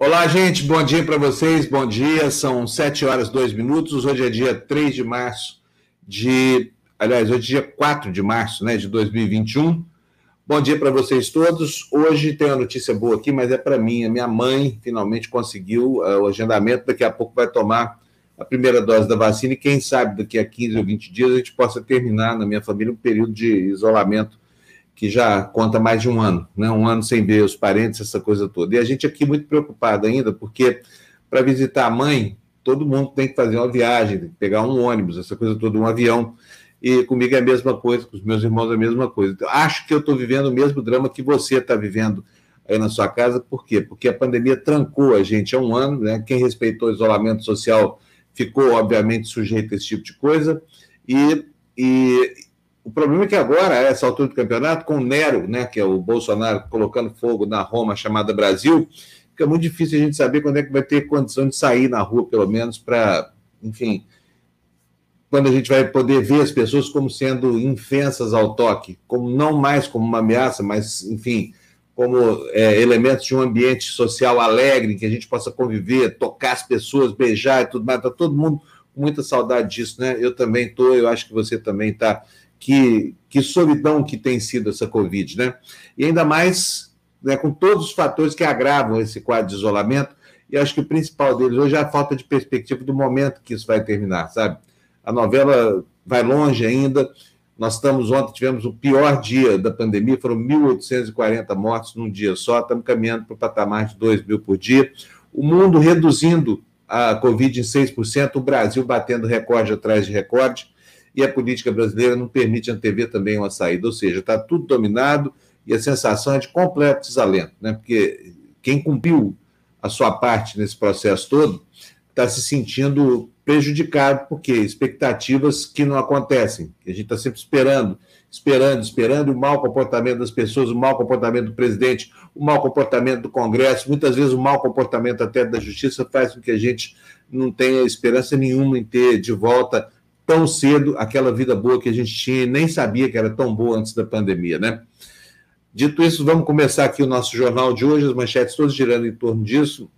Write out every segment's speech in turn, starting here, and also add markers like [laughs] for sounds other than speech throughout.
Olá, gente, bom dia para vocês, bom dia. São 7 horas 2 minutos. Hoje é dia 3 de março de. Aliás, hoje é dia 4 de março né, de 2021. Bom dia para vocês todos. Hoje tem uma notícia boa aqui, mas é para mim. A minha mãe finalmente conseguiu uh, o agendamento. Daqui a pouco vai tomar a primeira dose da vacina e quem sabe daqui a 15 ou 20 dias a gente possa terminar na minha família um período de isolamento que já conta mais de um ano, né? um ano sem ver os parentes, essa coisa toda. E a gente aqui muito preocupado ainda, porque para visitar a mãe, todo mundo tem que fazer uma viagem, pegar um ônibus, essa coisa toda, um avião. E comigo é a mesma coisa, com os meus irmãos é a mesma coisa. Então, acho que eu estou vivendo o mesmo drama que você está vivendo aí na sua casa. Por quê? Porque a pandemia trancou a gente há um ano, né? Quem respeitou o isolamento social ficou, obviamente, sujeito a esse tipo de coisa. E, e, o problema é que agora, a essa altura do campeonato, com o Nero, né, que é o Bolsonaro colocando fogo na Roma chamada Brasil, fica muito difícil a gente saber quando é que vai ter condição de sair na rua, pelo menos, para, enfim, quando a gente vai poder ver as pessoas como sendo infensas ao toque, como não mais como uma ameaça, mas, enfim, como é, elementos de um ambiente social alegre, que a gente possa conviver, tocar as pessoas, beijar e tudo mais. Está todo mundo com muita saudade disso, né? Eu também estou, eu acho que você também está que, que solidão que tem sido essa Covid, né? E ainda mais né, com todos os fatores que agravam esse quadro de isolamento, e acho que o principal deles hoje é a falta de perspectiva do momento que isso vai terminar, sabe? A novela vai longe ainda. Nós estamos ontem, tivemos o pior dia da pandemia, foram 1.840 mortos num dia só, estamos caminhando para o patamar de 2 mil por dia. O mundo reduzindo a Covid em 6%, o Brasil batendo recorde atrás de recorde e a política brasileira não permite antever também uma saída, ou seja, está tudo dominado e a sensação é de completo desalento, né? porque quem cumpriu a sua parte nesse processo todo está se sentindo prejudicado, porque expectativas que não acontecem, a gente está sempre esperando, esperando, esperando, o mau comportamento das pessoas, o mau comportamento do presidente, o mau comportamento do Congresso, muitas vezes o mau comportamento até da Justiça faz com que a gente não tenha esperança nenhuma em ter de volta tão cedo aquela vida boa que a gente tinha e nem sabia que era tão boa antes da pandemia, né? Dito isso, vamos começar aqui o nosso jornal de hoje, as manchetes todas girando em torno disso.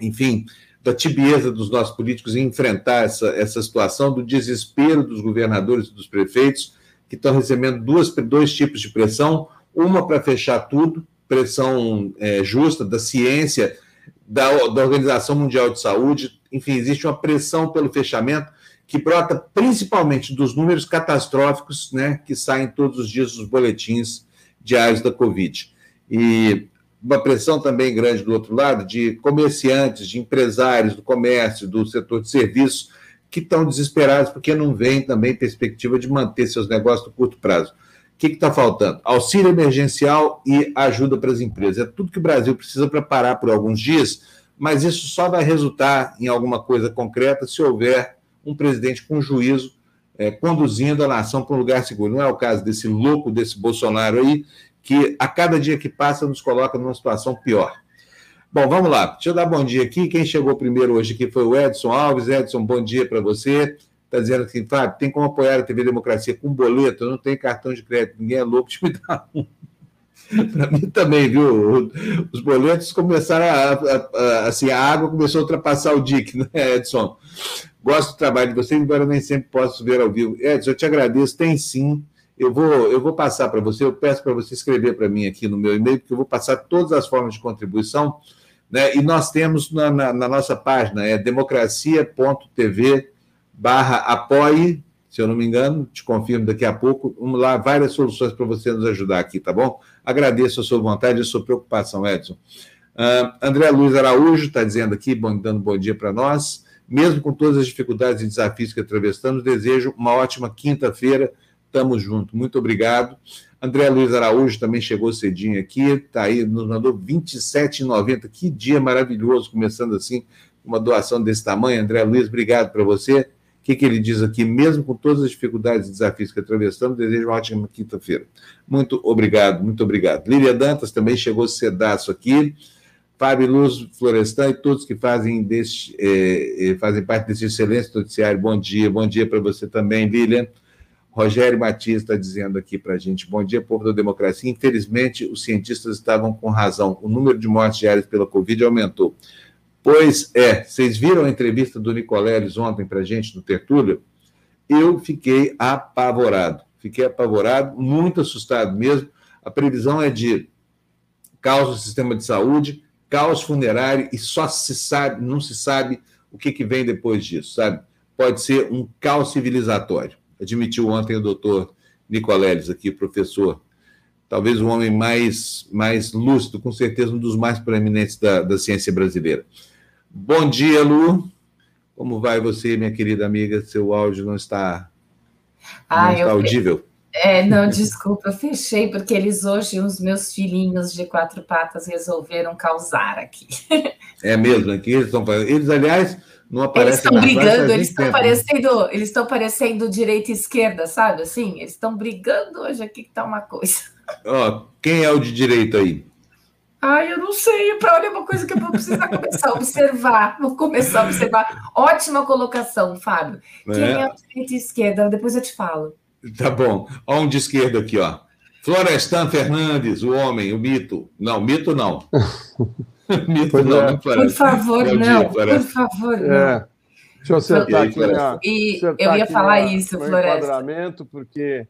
Enfim, da tibieza dos nossos políticos em enfrentar essa, essa situação, do desespero dos governadores e dos prefeitos, que estão recebendo duas, dois tipos de pressão: uma para fechar tudo, pressão é, justa da ciência, da, da Organização Mundial de Saúde, enfim, existe uma pressão pelo fechamento que brota principalmente dos números catastróficos né, que saem todos os dias dos boletins diários da Covid. E uma pressão também grande do outro lado de comerciantes, de empresários do comércio, do setor de serviços, que estão desesperados porque não vem também perspectiva de manter seus negócios no curto prazo. O que está faltando? Auxílio emergencial e ajuda para as empresas. É tudo que o Brasil precisa para parar por alguns dias, mas isso só vai resultar em alguma coisa concreta se houver um presidente com juízo é, conduzindo a nação para um lugar seguro. Não é o caso desse louco, desse Bolsonaro aí, que a cada dia que passa nos coloca numa situação pior. Bom, vamos lá. Deixa eu dar bom dia aqui. Quem chegou primeiro hoje aqui foi o Edson Alves. Edson, bom dia para você. Está dizendo assim, Fábio, tem como apoiar a TV Democracia com boleto? Não tenho cartão de crédito, ninguém é louco [laughs] de me dar um. Para mim também, viu? Os boletos começaram a, a, a, assim, a água começou a ultrapassar o DIC, né, Edson? Gosto do trabalho de vocês, embora nem sempre posso ver ao vivo. Edson, eu te agradeço, tem sim. Eu vou, eu vou passar para você, eu peço para você escrever para mim aqui no meu e-mail, porque eu vou passar todas as formas de contribuição, né? E nós temos na, na, na nossa página, é democracia.tv barra apoie, se eu não me engano, te confirmo daqui a pouco, vamos lá, várias soluções para você nos ajudar aqui, tá bom? Agradeço a sua vontade e a sua preocupação, Edson. Uh, André Luiz Araújo está dizendo aqui, bom, dando bom dia para nós. Mesmo com todas as dificuldades e desafios que atravessamos, desejo uma ótima quinta-feira. Tamo junto. Muito obrigado. André Luiz Araújo também chegou cedinho aqui, está aí, nos mandou R$ 27,90. Que dia maravilhoso, começando assim, uma doação desse tamanho. André Luiz, obrigado para você. O que, que ele diz aqui? Mesmo com todas as dificuldades e desafios que atravessamos, desejo uma ótima quinta-feira. Muito obrigado, muito obrigado. Lília Dantas também chegou cedaço aqui. Fábio Luz Florestan e todos que fazem, desse, é, é, fazem parte desse excelente noticiário. Bom dia, bom dia para você também, Lilian. Rogério Matias está dizendo aqui para a gente: bom dia, povo da democracia. Infelizmente, os cientistas estavam com razão. O número de mortes diárias pela Covid aumentou. Pois é, vocês viram a entrevista do Nicoleles ontem para a gente no Tertúlio? Eu fiquei apavorado. Fiquei apavorado, muito assustado mesmo. A previsão é de caos no sistema de saúde, caos funerário e só se sabe, não se sabe o que, que vem depois disso, sabe? Pode ser um caos civilizatório. Admitiu ontem o doutor Nicoleles aqui, professor, talvez o homem mais, mais lúcido, com certeza um dos mais proeminentes da, da ciência brasileira. Bom dia, Lu. Como vai você, minha querida amiga? Seu áudio não está, ah, não está audível. É, não, desculpa, eu fechei, porque eles hoje, os meus filhinhos de quatro patas, resolveram causar aqui. É mesmo, aqui eles estão Eles, aliás, não aparecem. Eles estão brigando, eles estão parecendo, eles estão parecendo direita e esquerda, sabe? Assim, eles estão brigando hoje aqui que tá uma coisa. Ó, quem é o de direita aí? Ai, eu não sei, para olha uma coisa que eu vou precisar começar a observar. Vou começar a observar. Ótima colocação, Fábio. Quem é, é o de direita e esquerda? Depois eu te falo. Tá bom. Olha um de esquerda aqui, ó. Florestan Fernandes, o homem, o mito. Não, mito não. [laughs] mito não, é. não Por favor, não. Dia, por favor, não. É. Deixa eu acertar aqui. Minha, e eu ia falar minha, isso, Floresta. enquadramento, porque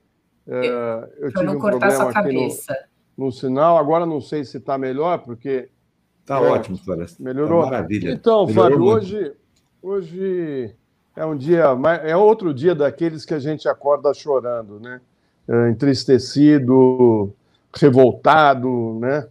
é, eu tive não um cortar sua cabeça. No, no, sinal, agora não sei se está melhor, porque. Está é, ótimo, Floresta. Melhorou. Tá maravilha. Então, Melhorou Fábio, hoje, hoje é um dia, é outro dia daqueles que a gente acorda chorando, né? É, entristecido, revoltado, né?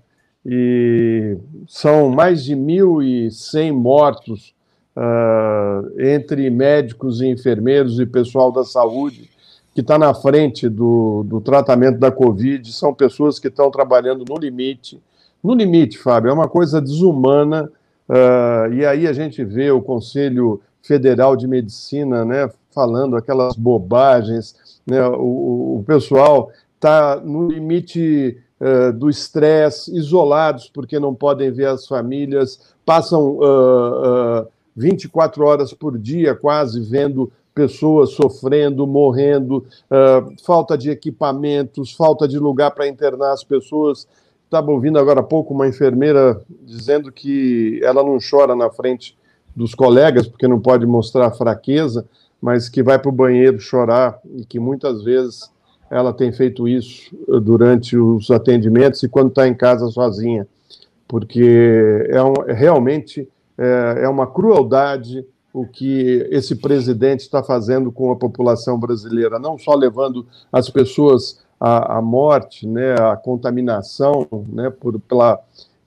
E são mais de 1.100 mortos uh, entre médicos e enfermeiros e pessoal da saúde que está na frente do, do tratamento da Covid. São pessoas que estão trabalhando no limite. No limite, Fábio, é uma coisa desumana. Uh, e aí a gente vê o Conselho Federal de Medicina, né, falando aquelas bobagens, né, o, o pessoal está no limite uh, do estresse, isolados porque não podem ver as famílias, passam uh, uh, 24 horas por dia quase vendo pessoas sofrendo, morrendo, uh, falta de equipamentos, falta de lugar para internar as pessoas. Estava ouvindo agora há pouco uma enfermeira dizendo que ela não chora na frente dos colegas, porque não pode mostrar fraqueza, mas que vai para o banheiro chorar e que muitas vezes ela tem feito isso durante os atendimentos e quando está em casa sozinha, porque é um, realmente é, é uma crueldade o que esse presidente está fazendo com a população brasileira, não só levando as pessoas à, à morte, né, à contaminação, né, por, pela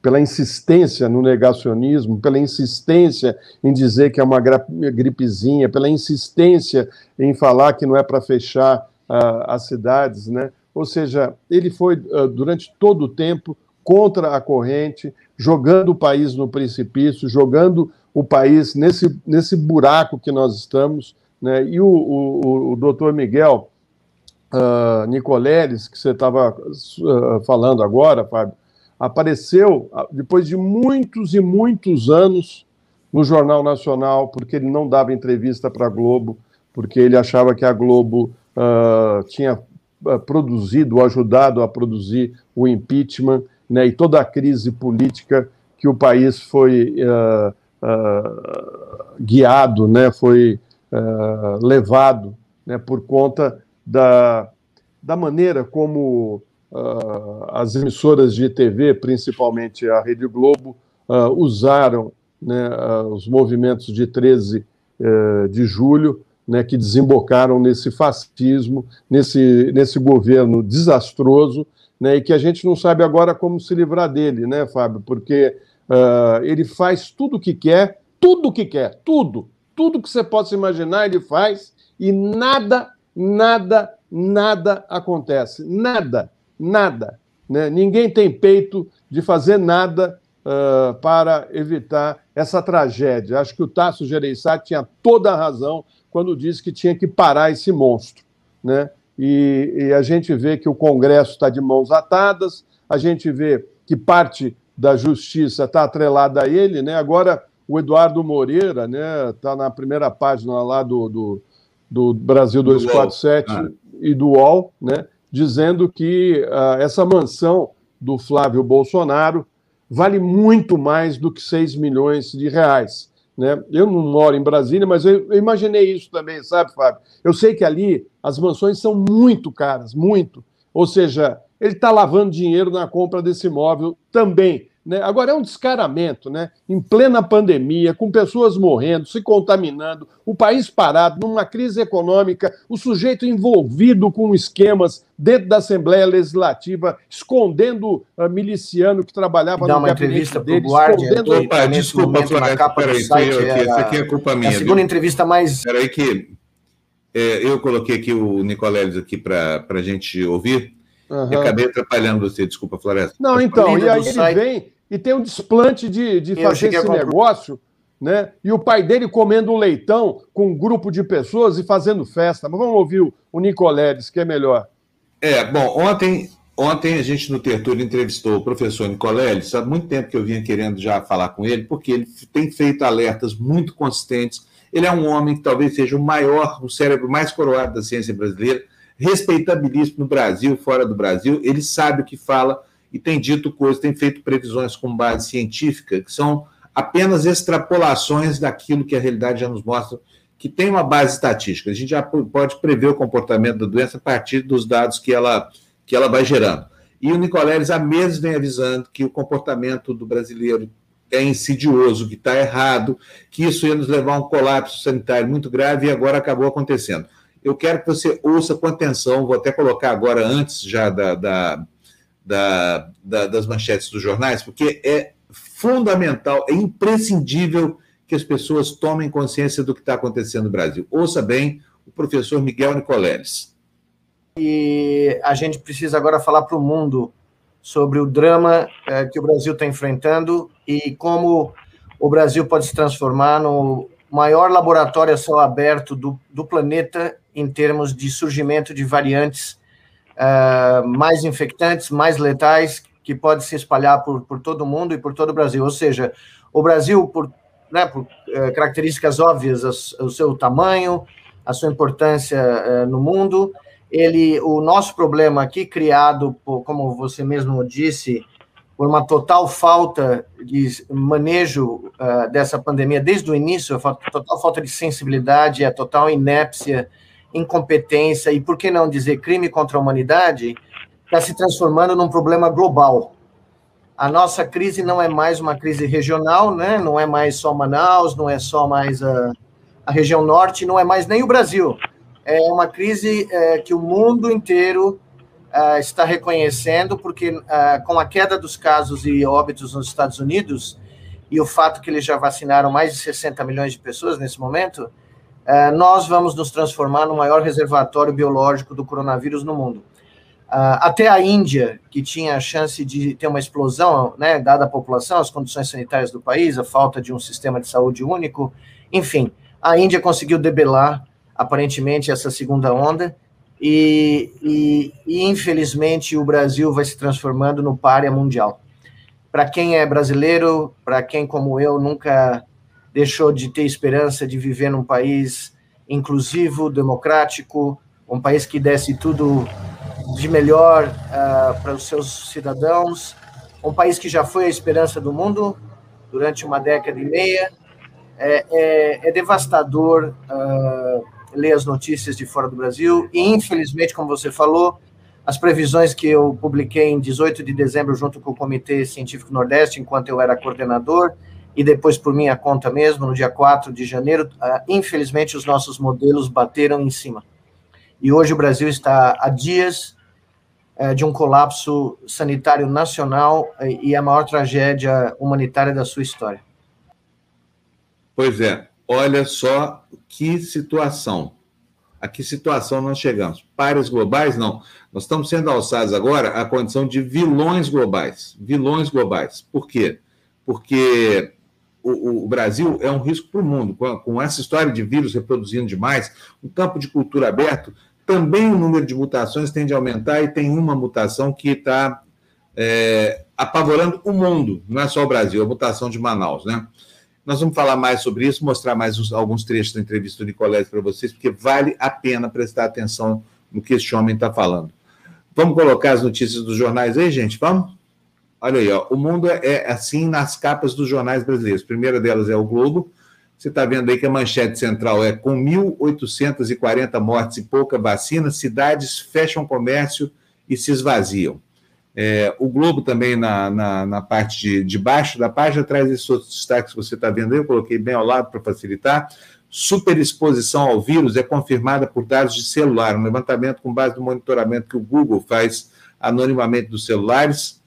pela insistência no negacionismo, pela insistência em dizer que é uma gripezinha, pela insistência em falar que não é para fechar uh, as cidades, né? Ou seja, ele foi uh, durante todo o tempo contra a corrente, jogando o país no precipício, jogando o país nesse, nesse buraco que nós estamos, né? E o, o, o doutor Miguel uh, Nicoleles, que você estava uh, falando agora, Fábio, apareceu ah, depois de muitos e muitos anos no Jornal Nacional, porque ele não dava entrevista para a Globo, porque ele achava que a Globo uh, tinha uh, produzido, ajudado a produzir o impeachment né, e toda a crise política que o país foi uh, guiado, né, foi levado né, por conta da, da maneira como uh, as emissoras de TV, principalmente a Rede Globo, uh, usaram né, uh, os movimentos de 13 eh, de julho, né, que desembocaram nesse fascismo, nesse, nesse governo desastroso, né, e que a gente não sabe agora como se livrar dele, né, Fábio? Porque ele faz tudo o que quer, tudo o que quer, tudo, tudo que você possa imaginar ele faz e nada, nada, nada acontece, nada nada. Né? Ninguém tem peito de fazer nada uh, para evitar essa tragédia. Acho que o Tasso Gereissati tinha toda a razão quando disse que tinha que parar esse monstro. Né? E, e a gente vê que o Congresso está de mãos atadas, a gente vê que parte da justiça está atrelada a ele. Né? Agora, o Eduardo Moreira está né, tá na primeira página lá do, do, do Brasil 247. Ah e do UOL, né, dizendo que uh, essa mansão do Flávio Bolsonaro vale muito mais do que 6 milhões de reais. Né? Eu não moro em Brasília, mas eu, eu imaginei isso também, sabe, Fábio? Eu sei que ali as mansões são muito caras, muito. Ou seja, ele está lavando dinheiro na compra desse imóvel também. Né? Agora, é um descaramento, né? em plena pandemia, com pessoas morrendo, se contaminando, o país parado, numa crise econômica, o sujeito envolvido com esquemas dentro da Assembleia Legislativa, escondendo uh, miliciano que trabalhava Dá no uma entrevista dele, para o Guardian. Escondendo... Opa, desculpa, na capa peraí, site, eu aqui, essa aqui é culpa minha. A segunda viu? entrevista mais... Peraí que é, eu coloquei aqui o Nicoleles aqui para a gente ouvir, Uhum. E acabei atrapalhando você, desculpa, Floresta. Não, então, e aí ele vem e tem um desplante de, de fazer esse negócio, né? E o pai dele comendo um leitão com um grupo de pessoas e fazendo festa. Mas vamos ouvir o, o Nicoledes, que é melhor. É, bom, ontem, ontem a gente no Tertúlio entrevistou o professor Nicoledes, há muito tempo que eu vinha querendo já falar com ele, porque ele tem feito alertas muito consistentes. Ele é um homem que talvez seja o maior, o cérebro mais coroado da ciência brasileira, respeitabilíssimo no Brasil, fora do Brasil. Ele sabe o que fala e tem dito coisas, tem feito previsões com base científica, que são apenas extrapolações daquilo que a realidade já nos mostra, que tem uma base estatística. A gente já pode prever o comportamento da doença a partir dos dados que ela, que ela vai gerando. E o Nicoleles há meses vem avisando que o comportamento do brasileiro é insidioso, que está errado, que isso ia nos levar a um colapso sanitário muito grave e agora acabou acontecendo. Eu quero que você ouça com atenção, vou até colocar agora, antes já da, da da, da, das manchetes dos jornais, porque é fundamental, é imprescindível que as pessoas tomem consciência do que está acontecendo no Brasil. Ouça bem o professor Miguel Nicoleles. E a gente precisa agora falar para o mundo sobre o drama é, que o Brasil está enfrentando e como o Brasil pode se transformar no maior laboratório a céu aberto do, do planeta em termos de surgimento de variantes uh, mais infectantes, mais letais, que pode se espalhar por, por todo o mundo e por todo o Brasil. Ou seja, o Brasil, por, né, por uh, características óbvias, o seu tamanho, a sua importância uh, no mundo, ele, o nosso problema aqui, criado, por, como você mesmo disse, por uma total falta de manejo uh, dessa pandemia desde o início, a total falta de sensibilidade, a total inépcia incompetência e, por que não dizer, crime contra a humanidade, está se transformando num problema global. A nossa crise não é mais uma crise regional, né? não é mais só Manaus, não é só mais a, a região norte, não é mais nem o Brasil. É uma crise é, que o mundo inteiro é, está reconhecendo, porque é, com a queda dos casos e óbitos nos Estados Unidos, e o fato que eles já vacinaram mais de 60 milhões de pessoas nesse momento, nós vamos nos transformar no maior reservatório biológico do coronavírus no mundo. Uh, até a Índia, que tinha a chance de ter uma explosão, né, dada a população, as condições sanitárias do país, a falta de um sistema de saúde único, enfim, a Índia conseguiu debelar, aparentemente, essa segunda onda, e, e, e infelizmente o Brasil vai se transformando no párea mundial. Para quem é brasileiro, para quem, como eu, nunca deixou de ter esperança de viver num país inclusivo, democrático, um país que desse tudo de melhor uh, para os seus cidadãos, um país que já foi a esperança do mundo durante uma década e meia. É, é, é devastador uh, ler as notícias de fora do Brasil e, infelizmente, como você falou, as previsões que eu publiquei em 18 de dezembro junto com o Comitê Científico Nordeste, enquanto eu era coordenador, e depois por minha conta mesmo, no dia 4 de janeiro, uh, infelizmente os nossos modelos bateram em cima. E hoje o Brasil está a dias uh, de um colapso sanitário nacional uh, e a maior tragédia humanitária da sua história. Pois é, olha só que situação. A que situação nós chegamos? Pares globais, não. Nós estamos sendo alçados agora à condição de vilões globais. Vilões globais. Por quê? Porque o, o, Brasil é um risco para o mundo. Com, com, essa história de vírus reproduzindo demais, um campo de cultura aberto, também o número de mutações tende a aumentar e tem uma mutação que está é, apavorando o mundo, não é só o Brasil, a mutação de Manaus, né? Nós vamos falar mais sobre isso, mostrar mais uns, alguns trechos da entrevista do Nicolete para vocês, porque vale a pena prestar atenção no que este homem está falando. Vamos colocar as notícias dos jornais aí, gente? Vamos? Olha aí, ó, o mundo é, é assim nas capas dos jornais brasileiros. A primeira delas é o Globo. Você está vendo aí que a manchete central é com 1.840 mortes e pouca vacina, cidades fecham comércio e se esvaziam. É, o Globo também, na, na, na parte de, de, baixo da página, traz esses outros destaques que você está vendo aí, eu coloquei bem ao lado para facilitar. Superexposição ao vírus é confirmada por dados de celular, um levantamento com base no monitoramento que o Google faz anonimamente dos celulares.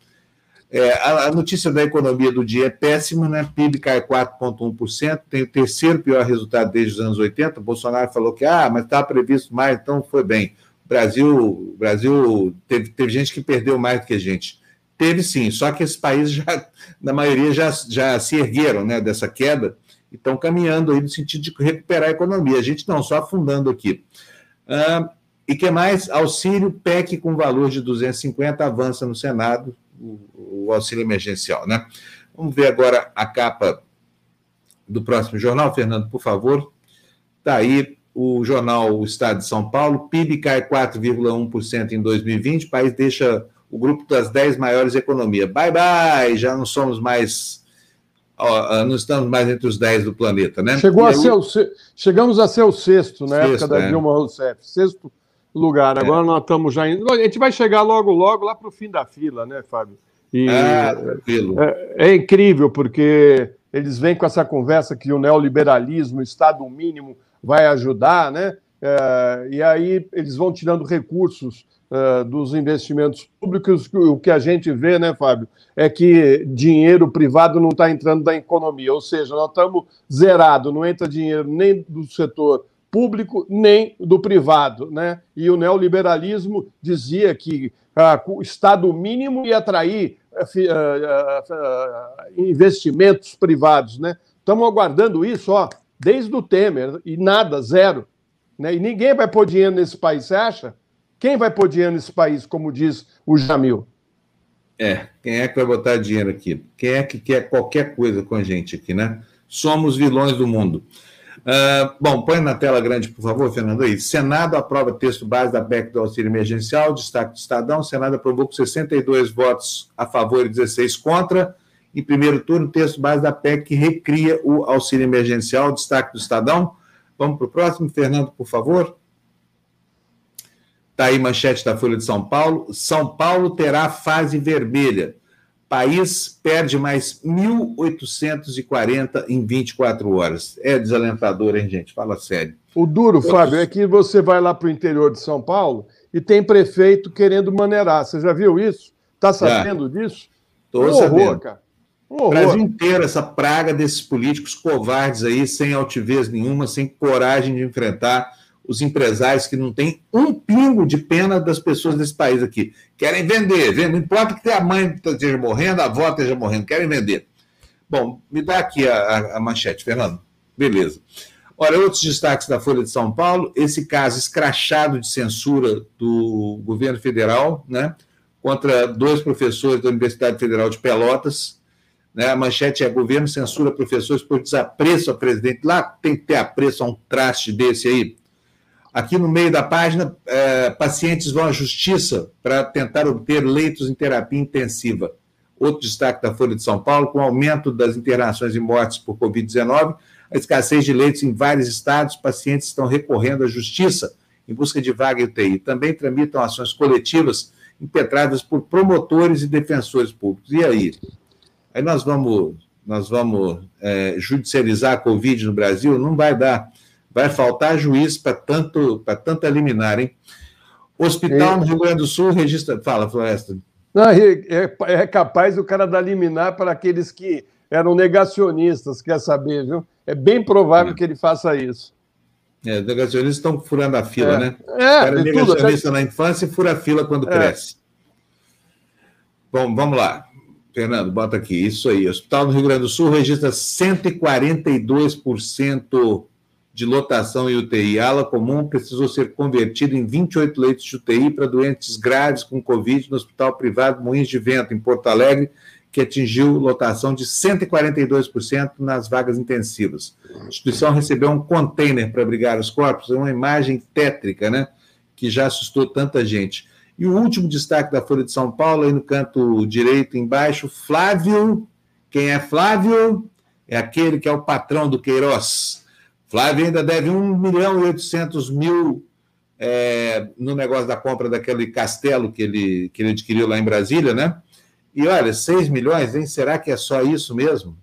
É, a, a, notícia da economia do dia é péssima, né? PIB cai 4,1%, tem o terceiro pior resultado desde os anos 80. Bolsonaro falou que, ah, mas estava previsto mais, então foi bem. Brasil, Brasil teve, teve gente que perdeu mais do que a gente. Teve sim, só que esses países já, [laughs] na maioria, já, já se ergueram né, dessa queda e estão caminhando aí no sentido de recuperar a economia. A gente não, só afundando aqui. Ah, e que mais? Auxílio PEC com valor de 250 avança no Senado, o, o auxílio emergencial, né? Vamos ver agora a capa do próximo jornal, Fernando, por favor. Está aí o jornal O Estado de São Paulo, PIB cai 4,1% em 2020, o país deixa o grupo das 10 maiores economias. Bye, bye, já não somos mais, ó, não estamos mais entre os 10 do planeta, né? Chegou a ser o, chegamos a ser o sexto na sexto, época da é. Dilma Rousseff, sexto lugar, é. agora é. nós estamos já indo, a gente vai chegar logo, logo lá para o fim da fila, né, Fábio? E ah, é, é incrível, porque eles vêm com essa conversa que o neoliberalismo, o Estado mínimo, vai ajudar, né? É, e aí eles vão tirando recursos é, dos investimentos públicos. O que a gente vê, né, Fábio, é que dinheiro privado não está entrando na economia, ou seja, nós estamos zerados, não entra dinheiro nem do setor público nem do privado, né? E o neoliberalismo dizia que ah, o Estado mínimo ia atrair ah, ah, investimentos privados, né? Estamos aguardando isso, ó, desde o Temer, e nada, zero. Né? E ninguém vai pôr dinheiro nesse país, você acha? Quem vai pôr dinheiro nesse país, como diz o Jamil? É, quem é que vai botar dinheiro aqui? Quem é que quer qualquer coisa com a gente aqui, né? Somos vilões do mundo. Uh, bom, põe na tela grande, por favor, Fernando. Aí. Senado aprova texto base da PEC do auxílio emergencial, destaque do Estadão. Senado aprovou com 62 votos a favor e 16 contra em primeiro turno, texto base da PEC que recria o auxílio emergencial, destaque do Estadão. Vamos para o próximo, Fernando, por favor. Está aí manchete da Folha de São Paulo. São Paulo terá fase vermelha. País perde mais 1.840 em 24 horas. É desalentador, hein, gente? Fala sério. O duro, Fábio, é que você vai lá para o interior de São Paulo e tem prefeito querendo maneirar. Você já viu isso? Está sabendo já. disso? Estou um sabendo. cara. O Brasil inteiro, essa praga desses políticos covardes aí, sem altivez nenhuma, sem coragem de enfrentar os empresários que não têm um pingo de pena das pessoas desse país aqui. Querem vender, não importa que a mãe esteja morrendo, a avó esteja morrendo, querem vender. Bom, me dá aqui a, a manchete, Fernando. Beleza. Olha, outros destaques da Folha de São Paulo, esse caso escrachado de censura do governo federal, né, contra dois professores da Universidade Federal de Pelotas, né? A manchete é: governo censura professores por desapreço ao presidente. Lá tem que ter apreço a um traste desse aí. Aqui no meio da página, é, pacientes vão à justiça para tentar obter leitos em terapia intensiva. Outro destaque da Folha de São Paulo: com o aumento das internações e mortes por Covid-19, a escassez de leitos em vários estados, pacientes estão recorrendo à justiça em busca de vaga em UTI. Também tramitam ações coletivas impetradas por promotores e defensores públicos. E aí? Aí nós vamos, nós vamos é, judicializar a Covid no Brasil? Não vai dar. Vai faltar juiz para tanto, tanto eliminar, hein? Hospital no Rio Grande do Sul registra. Fala, Floresta. Não, é, é capaz o cara dar liminar para aqueles que eram negacionistas, quer saber, viu? É bem provável é. que ele faça isso. É, negacionistas estão furando a fila, é. né? É, o cara é negacionista tudo, na infância e fura a fila quando é. cresce. Bom, vamos lá. Fernando, bota aqui, isso aí. O Hospital do Rio Grande do Sul registra 142% de lotação em UTI. A ala comum precisou ser convertida em 28 leitos de UTI para doentes graves com Covid no Hospital Privado Moinhos de Vento, em Porto Alegre, que atingiu lotação de 142% nas vagas intensivas. A instituição recebeu um container para abrigar os corpos, uma imagem tétrica, né? que já assustou tanta gente. E o último destaque da Folha de São Paulo, aí no canto direito embaixo, Flávio. Quem é Flávio? É aquele que é o patrão do Queiroz. Flávio ainda deve 1 milhão e 800 mil é, no negócio da compra daquele castelo que ele, que ele adquiriu lá em Brasília, né? E olha, 6 milhões, hein? Será que é só isso mesmo?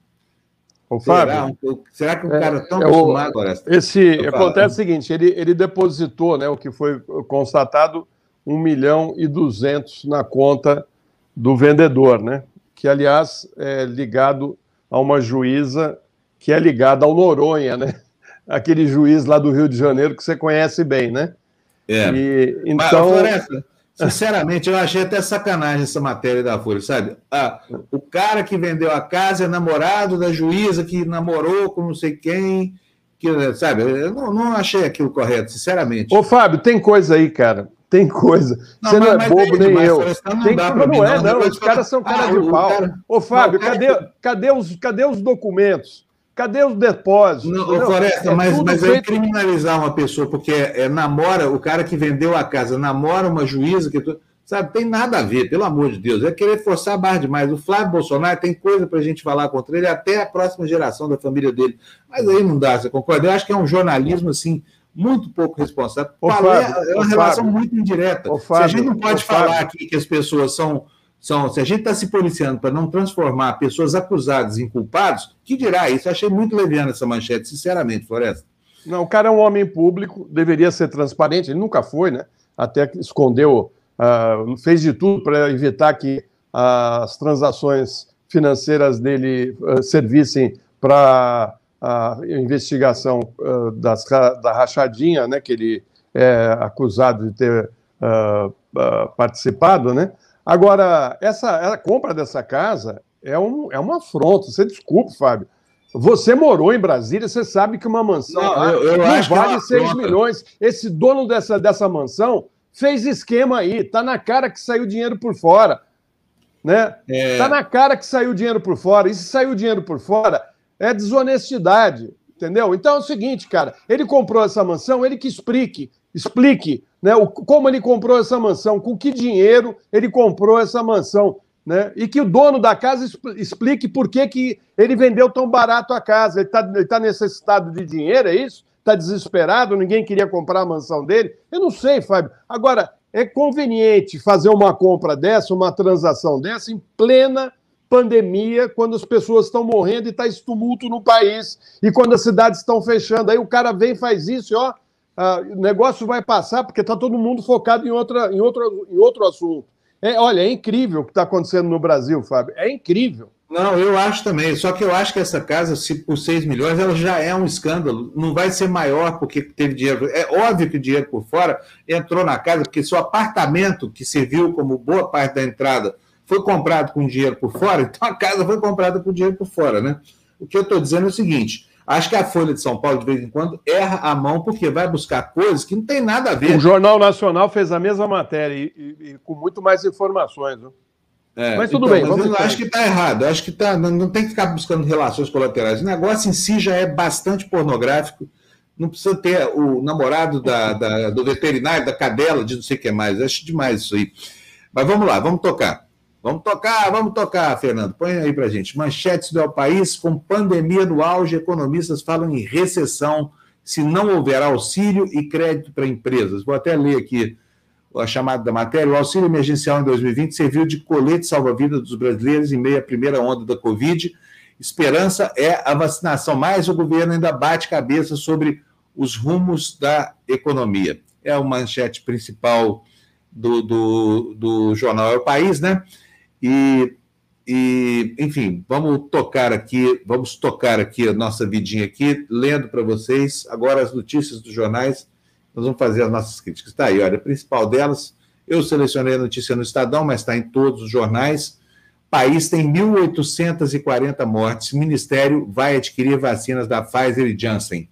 Fábio, será, será que o cara é tão é, acostumado? Esse acontece o seguinte: ele, ele depositou, né, o que foi constatado, 1 milhão e 200 na conta do vendedor, né? Que, aliás, é ligado a uma juíza que é ligada ao Noronha, né? Aquele juiz lá do Rio de Janeiro que você conhece bem, né? É. E, então. Mas, Sinceramente, eu achei até sacanagem essa matéria da Folha, sabe? Ah, o cara que vendeu a casa é namorado da juíza que namorou com não sei quem, que, sabe? Eu não, não achei aquilo correto, sinceramente. Ô, Fábio, tem coisa aí, cara. Tem coisa. Não, Você não é bobo nem eu. Não, tem, não, não é, não. Os caras são cara ah, de pau. Cara... Ô, Fábio, cadê, cadê, os, cadê os documentos? Cadê os depósitos? Não, Floresta, é mas, mas feito... criminalizar uma pessoa porque é, é, namora, o cara que vendeu a casa namora uma juíza que. Sabe, tem nada a ver, pelo amor de Deus. É querer forçar a barra demais. O Flávio Bolsonaro tem coisa para a gente falar contra ele, até a próxima geração da família dele. Mas aí não dá, você concorda? Eu acho que é um jornalismo assim muito pouco responsável. Ô, Fábio, é uma relação Fábio, muito indireta. Ô, Fábio, Se a gente não pode falar aqui que as pessoas são são, se a gente está se policiando para não transformar pessoas acusadas em culpados, que dirá isso? Eu achei muito leviana essa manchete, sinceramente, Floresta. Não, o cara é um homem público, deveria ser transparente, ele nunca foi, né? Até escondeu, uh, fez de tudo para evitar que uh, as transações financeiras dele uh, servissem para a investigação das, da rachadinha, né? Que ele é acusado de ter participado, né? Agora, essa a compra dessa casa é, um, é uma afronta. Você desculpa, Fábio. Você morou em Brasília, você sabe que uma mansão não, lá, eu, eu não vale é 6 milhões. Esse dono dessa, dessa mansão fez esquema aí. Tá na cara que saiu dinheiro por fora. Né? É... Tá na cara que saiu dinheiro por fora. E se saiu dinheiro por fora, é desonestidade. Entendeu? Então é o seguinte, cara. Ele comprou essa mansão, ele que explique. Explique né, o, como ele comprou essa mansão, com que dinheiro ele comprou essa mansão. Né? E que o dono da casa explique por que, que ele vendeu tão barato a casa. Ele está tá necessitado de dinheiro, é isso? Está desesperado, ninguém queria comprar a mansão dele? Eu não sei, Fábio. Agora, é conveniente fazer uma compra dessa, uma transação dessa, em plena pandemia, quando as pessoas estão morrendo e está esse tumulto no país, e quando as cidades estão fechando. Aí o cara vem faz isso, e ó, ah, o negócio vai passar porque está todo mundo focado em, outra, em, outro, em outro assunto. É, olha, é incrível o que está acontecendo no Brasil, Fábio. É incrível. Não, eu acho também. Só que eu acho que essa casa, se por 6 milhões, ela já é um escândalo. Não vai ser maior porque teve dinheiro. É óbvio que o dinheiro por fora entrou na casa, porque se o apartamento que serviu como boa parte da entrada foi comprado com dinheiro por fora, [laughs] então a casa foi comprada com dinheiro por fora, né? O que eu estou dizendo é o seguinte: Acho que a Folha de São Paulo, de vez em quando, erra a mão, porque vai buscar coisas que não tem nada a ver. O Jornal Nacional fez a mesma matéria e, e, e com muito mais informações. Viu? É, mas tudo então, bem. Mas eu acho que está errado. Eu acho que tá, não, não, tem que ficar buscando relações colaterais. O negócio em si já é bastante pornográfico. Não precisa ter o namorado da, da, do veterinário, da cadela, de não sei o que mais. Eu acho demais isso aí. Mas vamos lá, vamos tocar. Vamos tocar, vamos tocar, Fernando. Põe aí para gente. Manchetes do El País, com pandemia no auge, economistas falam em recessão se não houver auxílio e crédito para empresas. Vou até ler aqui a chamada da matéria. O auxílio emergencial em 2020 serviu de colete salva-vida dos brasileiros em meio à primeira onda da Covid. Esperança é a vacinação, mas o governo ainda bate cabeça sobre os rumos da economia. É a manchete principal do, do, do jornal É o País, né? E, e, enfim, vamos tocar aqui, vamos tocar aqui a nossa vidinha aqui, lendo para vocês agora as notícias dos jornais. Nós vamos fazer as nossas críticas. Está aí, olha, a principal delas, eu selecionei a notícia no Estadão, mas está em todos os jornais. País tem 1.840 mortes. Ministério vai adquirir vacinas da Pfizer e Janssen.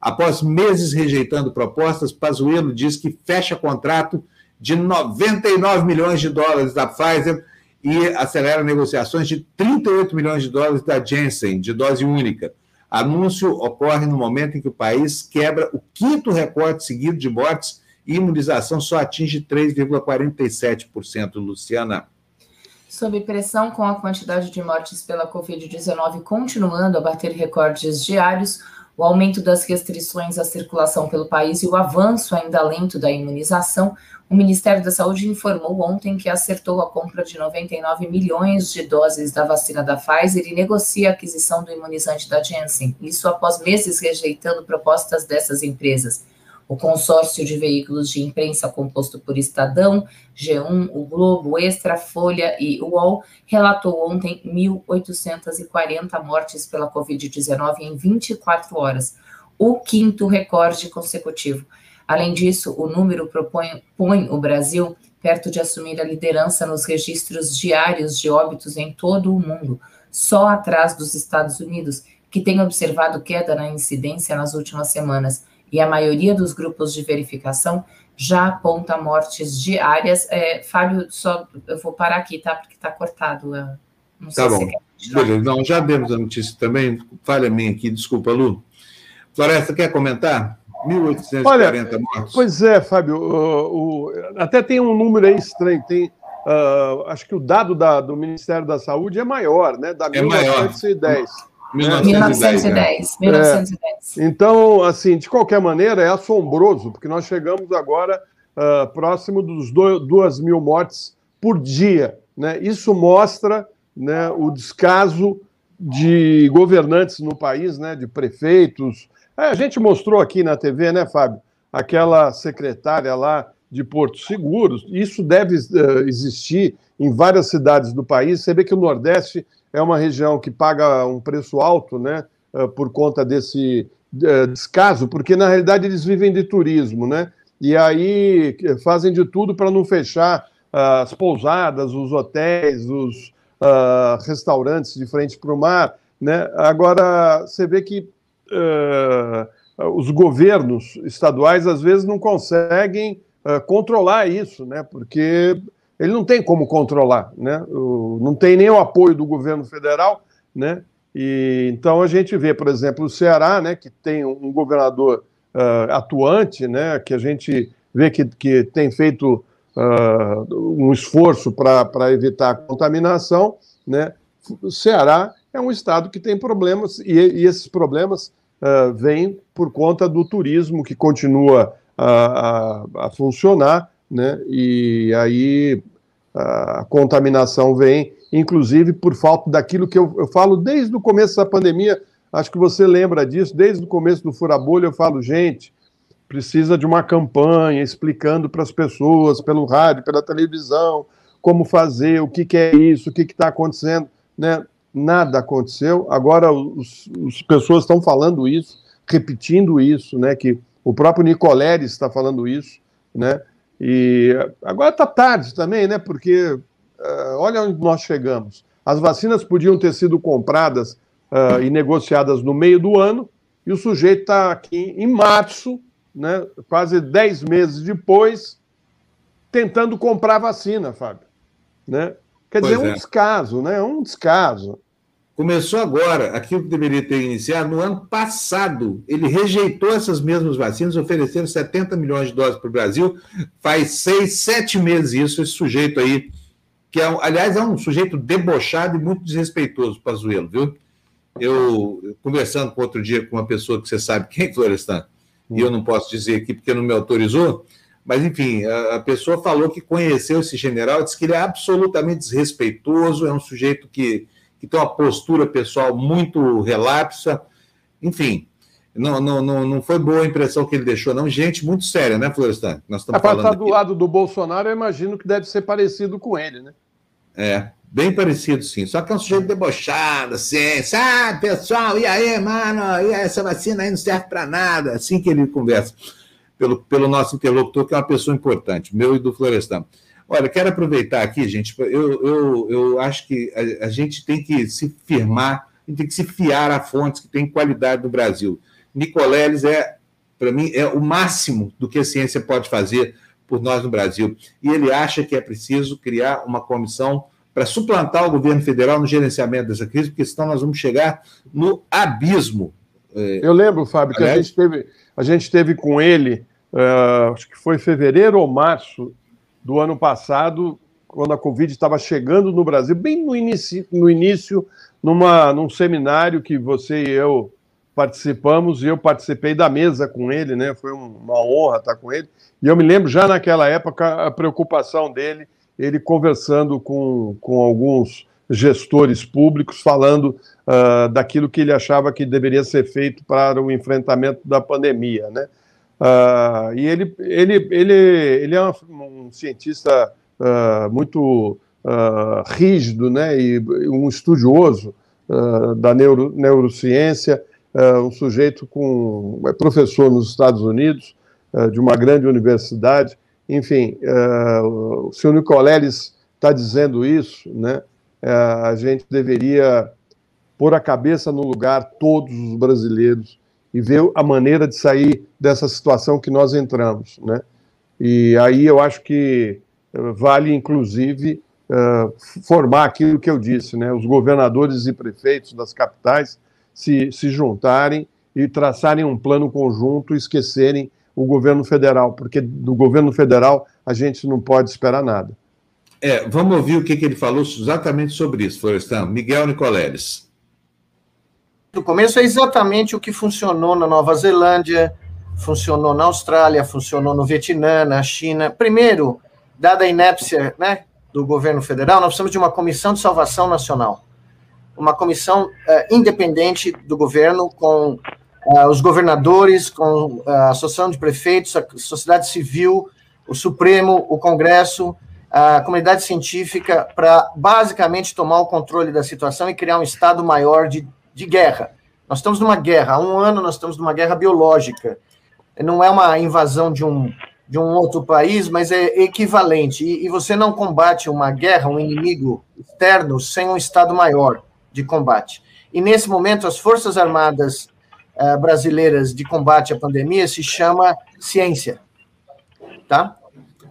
Após meses rejeitando propostas, Pazuello diz que fecha contrato de 99 milhões de dólares da Pfizer e acelera negociações de 38 milhões de dólares da Janssen, de dose única. Anúncio ocorre no momento em que o país quebra o quinto recorde seguido de mortes e imunização só atinge 3,47%, Luciana. Sob pressão com a quantidade de mortes pela Covid-19 continuando a bater recordes diários, o aumento das restrições à circulação pelo país e o avanço ainda lento da imunização, o Ministério da Saúde informou ontem que acertou a compra de 99 milhões de doses da vacina da Pfizer e negocia a aquisição do imunizante da Janssen. Isso após meses rejeitando propostas dessas empresas. O consórcio de veículos de imprensa composto por Estadão, G1, o Globo, Extra, Folha e UOL relatou ontem 1.840 mortes pela Covid-19 em 24 horas, o quinto recorde consecutivo. Além disso, o número propõe, põe o Brasil perto de assumir a liderança nos registros diários de óbitos em todo o mundo, só atrás dos Estados Unidos, que tem observado queda na incidência nas últimas semanas e a maioria dos grupos de verificação já aponta mortes diárias. É, Fábio, só eu vou parar aqui, tá? Porque está cortado. Não tá bom. Beleza. Não, já demos a notícia também. Falha minha aqui, desculpa, Lu. Floresta, quer comentar? 1.840 Olha, mortos. Pois é, Fábio. O, o, até tem um número aí estranho. Tem, uh, acho que o dado da, do Ministério da Saúde é maior, né? Da é 1910. Maior. 1910. 1910. É. Então, assim, de qualquer maneira, é assombroso, porque nós chegamos agora uh, próximo dos 2 mil mortes por dia. Né? Isso mostra né, o descaso de governantes no país, né, de prefeitos. É, a gente mostrou aqui na TV, né, Fábio? Aquela secretária lá de Porto Seguro. Isso deve uh, existir em várias cidades do país. Você vê que o Nordeste é uma região que paga um preço alto, né, eh, por conta desse eh, descaso, porque na realidade eles vivem de turismo, né, e aí fazem de tudo para não fechar as pousadas, os hotéis, os uh, restaurantes de frente para o mar, né. Agora você vê que uh, os governos estaduais às vezes não conseguem uh, controlar isso, né, porque ele não tem como controlar, né? não tem nem o apoio do governo federal, né? E, então a gente vê, por exemplo, o Ceará, né, que tem um governador uh, atuante, né, que a gente vê que, que tem feito uh, um esforço para evitar a contaminação, né? O Ceará é um estado que tem problemas e, e esses problemas uh, vêm por conta do turismo que continua a, a, a funcionar né? E aí a contaminação vem, inclusive por falta daquilo que eu, eu falo desde o começo da pandemia. Acho que você lembra disso, desde o começo do Furabolha, eu falo, gente, precisa de uma campanha explicando para as pessoas, pelo rádio, pela televisão, como fazer, o que, que é isso, o que está acontecendo. Né? Nada aconteceu. Agora as pessoas estão falando isso, repetindo isso, né? que o próprio Nicoleres está falando isso, né? E agora está tarde também, né? Porque uh, olha onde nós chegamos. As vacinas podiam ter sido compradas uh, e negociadas no meio do ano, e o sujeito está aqui em março, né, quase 10 meses depois, tentando comprar vacina, Fábio. Né? Quer pois dizer, é um descaso, né? Um descaso. Começou agora, aquilo que deveria ter iniciado no ano passado. Ele rejeitou essas mesmas vacinas, oferecendo 70 milhões de doses para o Brasil. Faz seis, sete meses isso, esse sujeito aí, que é, aliás, é um sujeito debochado e muito desrespeitoso, Pazuello, viu? Eu, conversando com outro dia com uma pessoa que você sabe quem, [laughs] Florestan, hum. e eu não posso dizer aqui porque não me autorizou, mas enfim, a pessoa falou que conheceu esse general, disse que ele é absolutamente desrespeitoso, é um sujeito que que tem uma postura pessoal muito relapsa. Enfim, não, não, não, não foi boa a impressão que ele deixou, não. Gente muito séria, né, Florestan? Nós estamos é, estar do lado do Bolsonaro, eu imagino que deve ser parecido com ele, né? É, bem parecido, sim. Só que é um sujeito debochado, assim, sabe, pessoal, e aí, mano, e aí, essa vacina aí não serve para nada. Assim que ele conversa pelo, pelo nosso interlocutor, que é uma pessoa importante, meu e do Florestan. Olha, quero aproveitar aqui, gente. Eu, eu, eu acho que a, a gente tem que se firmar, tem que se fiar a fontes que têm qualidade no Brasil. Nicoleles é, para mim, é o máximo do que a ciência pode fazer por nós no Brasil. E ele acha que é preciso criar uma comissão para suplantar o governo federal no gerenciamento dessa crise, porque senão nós vamos chegar no abismo. É, eu lembro, Fábio, que a gente, teve, a gente teve com ele uh, acho que foi fevereiro ou março do ano passado, quando a Covid estava chegando no Brasil, bem no início, no início numa, num seminário que você e eu participamos, e eu participei da mesa com ele, né? Foi uma honra estar com ele. E eu me lembro já naquela época a preocupação dele, ele conversando com, com alguns gestores públicos, falando uh, daquilo que ele achava que deveria ser feito para o enfrentamento da pandemia, né? Uh, e ele, ele, ele, ele é um, cientista uh, muito rígido, né? E um estudioso da neuro, neurociência, um sujeito com é professor nos Estados Unidos de uma grande universidade. Enfim, o senhor Nicoleles está dizendo isso, né? A gente deveria pôr a cabeça no lugar, todos os brasileiros, e ver a maneira de sair dessa situação que nós entramos. Né? E aí eu acho que eh, vale, inclusive, uh, formar aquilo que eu disse, né? os governadores e prefeitos das capitais se, se juntarem e traçarem um plano conjunto e esquecerem o governo federal, porque do governo federal a gente não pode esperar nada. É, vamos ouvir o que, que ele falou exatamente sobre isso, Florestan. Miguel Nicoleles. No começo é exatamente o que funcionou na Nova Zelândia, funcionou na Austrália, funcionou no Vietnã, na China. Primeiro, dada a inépcia né, do governo federal, nós precisamos de uma comissão de salvação nacional. Uma comissão uh, independente do governo, com uh, os governadores, com a Associação de Prefeitos, a sociedade civil, o Supremo, o Congresso, a comunidade científica para basicamente tomar o controle da situação e criar um estado maior de, de guerra. Nós estamos numa guerra, há um ano nós estamos numa guerra biológica. Não é uma invasão de um, de um outro país, mas é equivalente. E, e você não combate uma guerra, um inimigo externo, sem um estado maior de combate. E nesse momento, as Forças Armadas uh, brasileiras de combate à pandemia se chama ciência. Tá?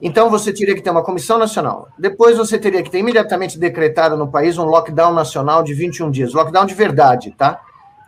Então, você teria que ter uma comissão nacional. Depois, você teria que ter imediatamente decretado no país um lockdown nacional de 21 dias. Lockdown de verdade, tá?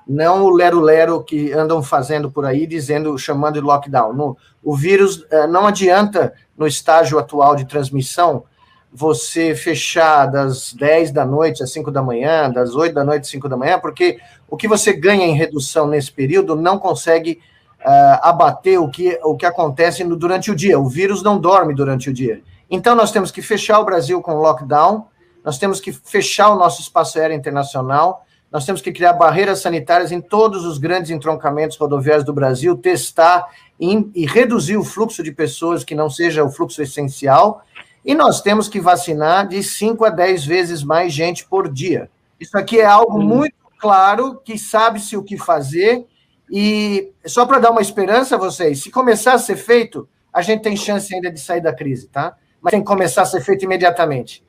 Não o lero-lero que andam fazendo por aí, dizendo, chamando de lockdown. No, o vírus eh, não adianta, no estágio atual de transmissão, você fechar das 10 da noite às 5 da manhã, das 8 da noite às 5 da manhã, porque o que você ganha em redução nesse período não consegue uh, abater o que, o que acontece no, durante o dia. O vírus não dorme durante o dia. Então, nós temos que fechar o Brasil com lockdown, nós temos que fechar o nosso espaço aéreo internacional, nós temos que criar barreiras sanitárias em todos os grandes entroncamentos rodoviários do Brasil, testar e, e reduzir o fluxo de pessoas que não seja o fluxo essencial, e nós temos que vacinar de 5 a 10 vezes mais gente por dia. Isso aqui é algo muito claro, que sabe-se o que fazer e só para dar uma esperança a vocês, se começar a ser feito, a gente tem chance ainda de sair da crise, tá? Mas tem que começar a ser feito imediatamente.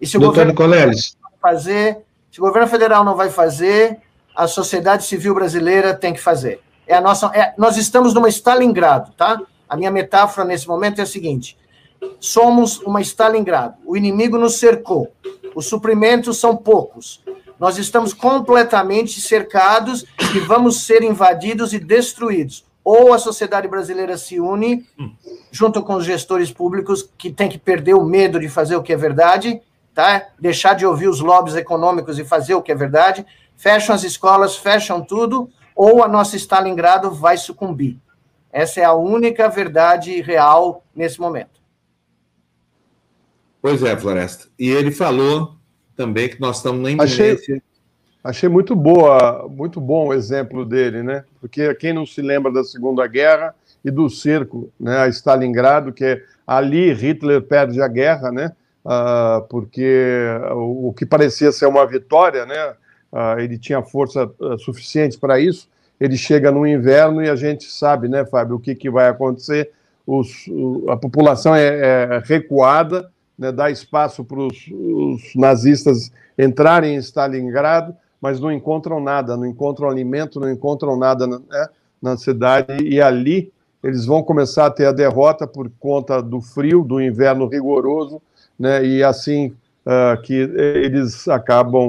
E se o Doutor governo Nicoleles. fazer, se o governo federal não vai fazer, a sociedade civil brasileira tem que fazer. É a nossa, é, nós estamos numa Stalingrado, tá? A minha metáfora nesse momento é a seguinte: somos uma Stalingrado. O inimigo nos cercou. Os suprimentos são poucos. Nós estamos completamente cercados e vamos ser invadidos e destruídos. Ou a sociedade brasileira se une, junto com os gestores públicos, que tem que perder o medo de fazer o que é verdade, tá? deixar de ouvir os lobbies econômicos e fazer o que é verdade, fecham as escolas, fecham tudo, ou a nossa Stalingrado vai sucumbir. Essa é a única verdade real nesse momento. Pois é, Floresta. E ele falou também que nós estamos na iminência. Achei, achei muito boa, muito bom o exemplo dele, né? Porque quem não se lembra da Segunda Guerra e do cerco, né, a Stalingrado, que é, ali Hitler perde a guerra, né? Uh, porque o, que parecia ser uma vitória, né? Uh, ele tinha força uh, suficiente para isso. Ele chega no inverno e a gente sabe, né, Fábio, o que, que vai acontecer. Os, o, a população é, é recuada, né, espaço para os nazistas entrarem em Stalingrado, mas não encontram nada, não encontram alimento, não encontram nada né, na cidade, e ali eles vão começar a ter a derrota por conta do frio, do inverno rigoroso, né, e assim uh, que eles acabam,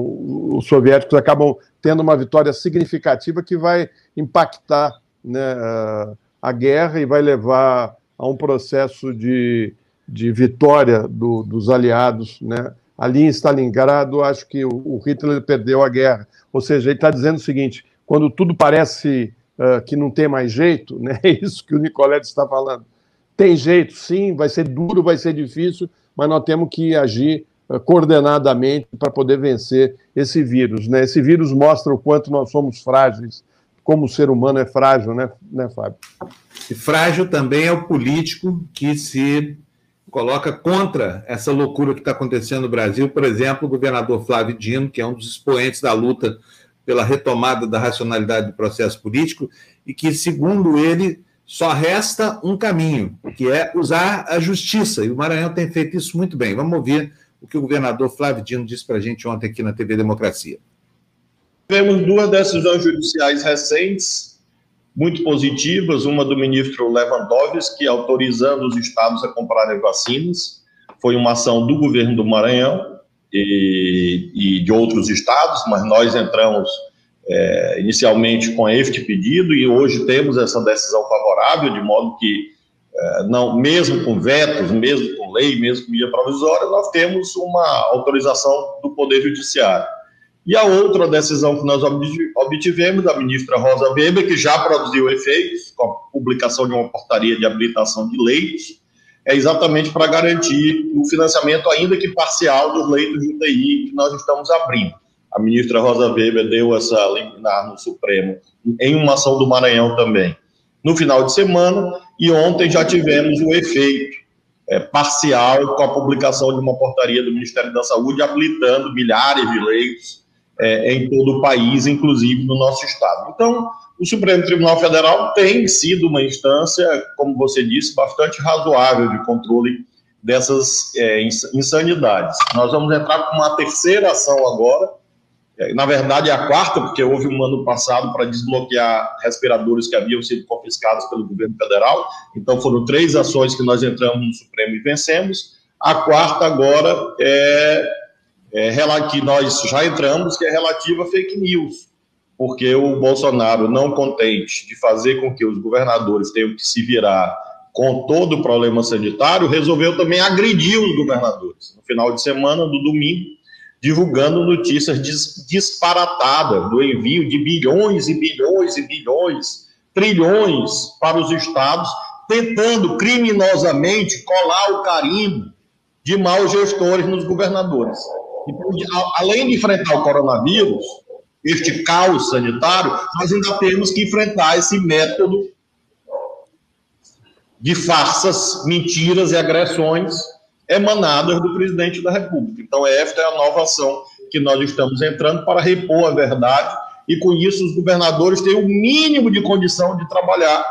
os soviéticos acabam tendo uma vitória significativa que vai impactar né, uh, a guerra e vai levar a um processo de, de vitória do, dos aliados. Né? Ali em Stalingrado, acho que o, Hitler perdeu a guerra. Ou seja, ele está dizendo o seguinte: quando tudo parece uh, que não tem mais jeito, né? [laughs] é isso que o Nicolete está falando. Tem jeito, sim, vai ser duro, vai ser difícil, mas nós temos que agir uh, coordenadamente para poder vencer esse vírus. Né? Esse vírus mostra o quanto nós somos frágeis, como o ser humano é frágil, né, né Fábio? E frágil também é o político que se coloca contra essa loucura que está acontecendo no Brasil. Por exemplo, o governador Flávio Dino, que é um dos expoentes da luta pela retomada da racionalidade do processo político, e que, segundo ele, só resta um caminho, que é usar a justiça. E o Maranhão tem feito isso muito bem. Vamos ouvir o que o governador Flávio Dino disse para a gente ontem aqui na TV Democracia. Tivemos duas decisões judiciais recentes, muito positivas, uma do ministro Lewandowski, autorizando os estados a comprarem vacinas, foi uma ação do governo do Maranhão e, e de outros estados, mas nós entramos é, inicialmente com este pedido e hoje temos essa decisão favorável, de modo que, é, não, mesmo com vetos, mesmo com lei, mesmo com medida provisória, nós temos uma autorização do Poder Judiciário. E a outra decisão que nós obtivemos da ministra Rosa Weber, que já produziu efeitos com a publicação de uma portaria de habilitação de leitos, é exatamente para garantir o financiamento, ainda que parcial, dos leitos de UTI que nós estamos abrindo. A ministra Rosa Weber deu essa liminar no Supremo, em uma ação do Maranhão também, no final de semana, e ontem já tivemos o efeito é, parcial com a publicação de uma portaria do Ministério da Saúde habilitando milhares de leitos é, em todo o país, inclusive no nosso estado. Então, o Supremo Tribunal Federal tem sido uma instância, como você disse, bastante razoável de controle dessas é, insanidades. Nós vamos entrar com uma terceira ação agora, é, na verdade é a quarta, porque houve um ano passado para desbloquear respiradores que haviam sido confiscados pelo governo federal, então foram três ações que nós entramos no Supremo e vencemos. A quarta agora é é, que nós já entramos, que é relativa a fake news, porque o Bolsonaro, não contente de fazer com que os governadores tenham que se virar com todo o problema sanitário, resolveu também agredir os governadores. No final de semana, no domingo, divulgando notícias dis disparatadas do envio de bilhões e bilhões e bilhões, trilhões para os estados, tentando criminosamente colar o carimbo de maus gestores nos governadores. Então, além de enfrentar o coronavírus, este caos sanitário, nós ainda temos que enfrentar esse método de farsas, mentiras e agressões emanadas do presidente da República. Então, esta é a nova ação que nós estamos entrando para repor a verdade e, com isso, os governadores têm o mínimo de condição de trabalhar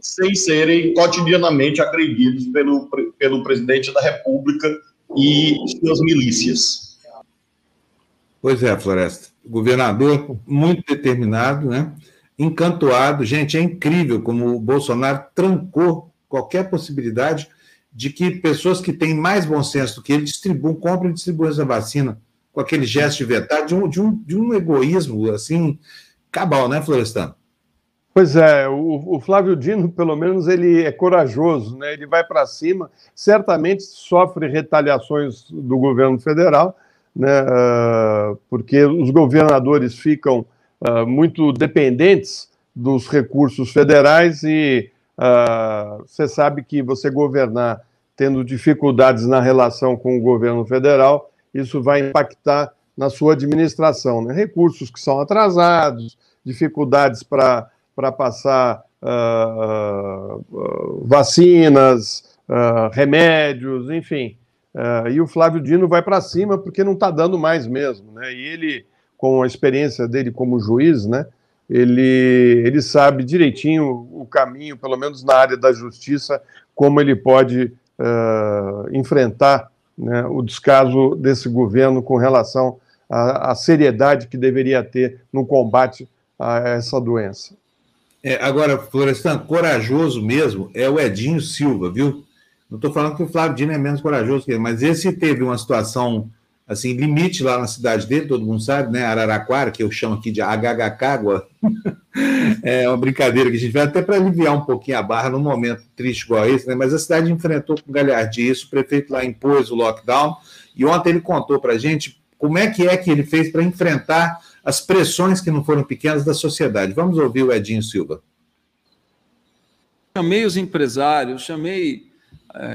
sem serem cotidianamente agredidos pelo, pelo presidente da República e suas milícias. Pois é, Floresta. Governador muito determinado, né? encantoado. Gente, é incrível como o Bolsonaro trancou qualquer possibilidade de que pessoas que têm mais bom senso do que ele distribuam, compram e distribuam essa vacina com aquele gesto de vetar, de um, de um, de um egoísmo assim, cabal, né, Florestano? Pois é, o, o, Flávio Dino, pelo menos, ele é corajoso, né? ele vai para cima, certamente sofre retaliações do governo federal, né, uh, porque os governadores ficam uh, muito dependentes dos recursos federais e uh, você sabe que você governar tendo dificuldades na relação com o governo federal, isso vai impactar na sua administração. Né? Recursos que são atrasados, dificuldades para passar vacinas, remédios, enfim. Uh, e o Flávio Dino vai para cima porque não está dando mais mesmo, né? E ele, com a experiência dele como juiz, né? Ele, ele sabe direitinho o caminho, pelo menos na área da justiça, como ele pode uh, enfrentar né, o descaso desse governo com relação à, à, seriedade que deveria ter no combate a essa doença. É, agora, Florestan, corajoso mesmo é o Edinho Silva, viu? Não estou falando que o Flávio Dino é menos corajoso que ele, mas esse teve uma situação assim, limite lá na cidade dele, todo mundo sabe, né? Araraquara, que eu chamo aqui de Agagacágua. [laughs] É uma brincadeira que a gente vai até para aliviar um pouquinho a barra num momento triste igual esse, né? Mas a cidade enfrentou com galhardia isso, o prefeito lá impôs o lockdown, e ontem ele contou para a gente como é que é que ele fez para enfrentar as pressões que não foram pequenas da sociedade. Vamos ouvir o Edinho Silva. Chamei os empresários, chamei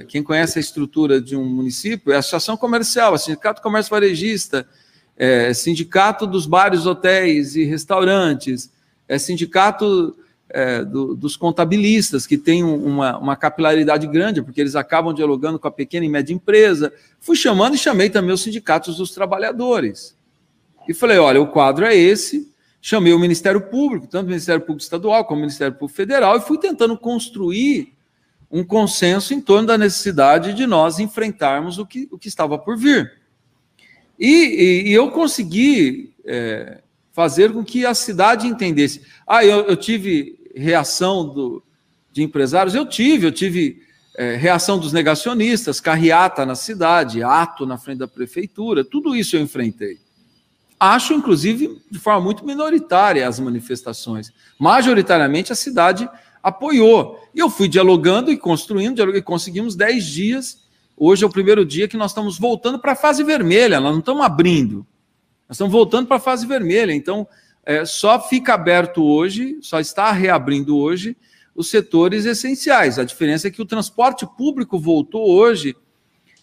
quem conhece a estrutura de um município, é a associação comercial, a sindicato comércio varejista, é, sindicato dos bares, hotéis e restaurantes, é sindicato é, do, dos contabilistas, que tem uma, uma capilaridade grande, porque eles acabam dialogando com a pequena e média empresa. Fui chamando e chamei também os sindicatos dos trabalhadores. E falei: olha, o quadro é esse. Chamei o Ministério Público, tanto o Ministério Público Estadual como o Ministério Público Federal, e fui tentando construir um consenso em torno da necessidade de nós enfrentarmos o que, o que estava por vir. E, e, e eu consegui é, fazer com que a cidade entendesse. Ah, eu, eu tive reação do, de empresários? Eu tive, eu tive é, reação dos negacionistas, carreata na cidade, ato na frente da prefeitura, tudo isso eu enfrentei. Acho, inclusive, de forma muito minoritária as manifestações. Majoritariamente a cidade apoiou. E eu fui dialogando e construindo, e conseguimos 10 dias. Hoje é o primeiro dia que nós estamos voltando para a fase vermelha, nós não estamos abrindo. Nós estamos voltando para a fase vermelha. Então, é, só fica aberto hoje, só está reabrindo hoje os setores essenciais. A diferença é que o transporte público voltou hoje.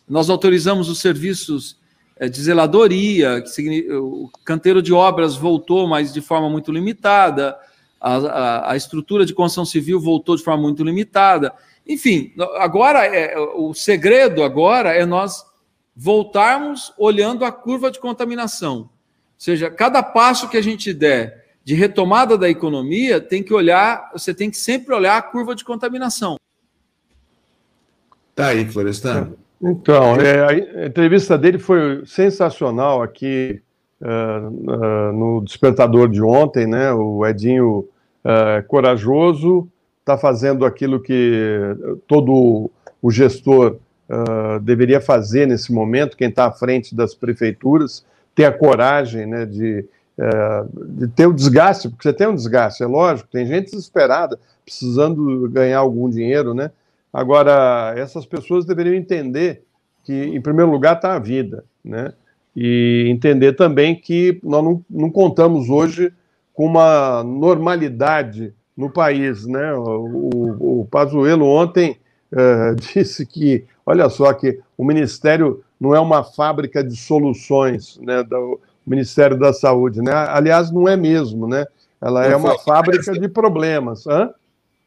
Nós autorizamos os serviços é, de zeladoria, o canteiro de obras voltou, mas de forma muito limitada a, a, a estrutura de construção civil voltou de forma muito limitada. Enfim, agora é, o segredo agora é nós voltarmos olhando a curva de contaminação. Ou seja, cada passo que a gente der de retomada da economia, tem que olhar, você tem que sempre olhar a curva de contaminação. Tá aí, Florestan. Então, é, a entrevista dele foi sensacional aqui uh, uh, no Despertador de ontem, né? O Edinho é, corajoso, está fazendo aquilo que todo o gestor uh, deveria fazer nesse momento, quem está à frente das prefeituras, ter a coragem né, de, de ter o desgaste, porque você tem um desgaste, é lógico, tem gente desesperada, precisando ganhar algum dinheiro, né? Agora, essas pessoas deveriam entender que, em primeiro lugar, está a vida, né? E entender também que nós não, não contamos hoje com uma normalidade no país. Né? O, o Pazuello ontem uh, [laughs] disse que, olha só, que o Ministério não é uma fábrica de soluções, né, do Ministério da Saúde. Né? Aliás, não é mesmo, né? Ela é uma fábrica de problemas. Hã?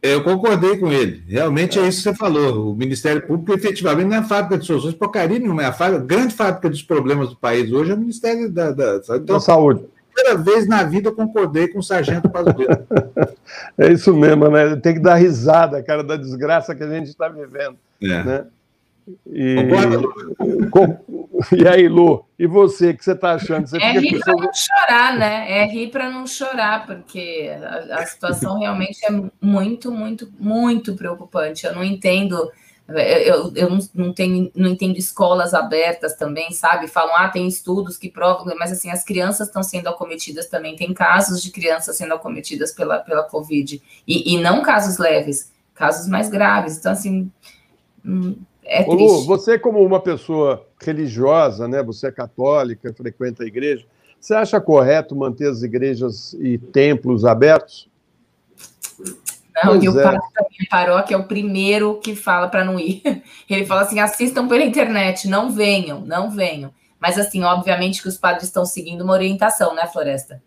Eu concordei com ele. Realmente é isso que você falou. O Ministério Público, efetivamente, não é a fábrica de soluções. Porcaria nenhuma. É a, fábrica, a grande fábrica dos problemas do país hoje é o Ministério da, da, da, da Saúde primeira vez na vida eu concordei com o Sargento Pazuello. [laughs] é isso mesmo, né? Tem que dar risada, cara, da desgraça que a gente está vivendo. É. Né? E... Com... e aí, Lu, e você, o que você está achando? Você é rir para não chorar, né? É rir para não chorar, porque a, a situação realmente é muito, muito, muito preocupante. Eu não entendo eu, eu não, não, tenho, não entendo escolas abertas também, sabe? Falam, ah, tem estudos que provam, mas assim, as crianças estão sendo acometidas também. Tem casos de crianças sendo acometidas pela, pela Covid. E, e não casos leves, casos mais graves. Então, assim, hum, é triste. Lu, você, como uma pessoa religiosa, né? Você é católica, frequenta a igreja. Você acha correto manter as igrejas e templos abertos? Não, e o é. padre da minha paróquia é o primeiro que fala para não ir. [laughs] Ele fala assim: assistam pela internet, não venham, não venham. Mas, assim, obviamente que os padres estão seguindo uma orientação, né, Floresta?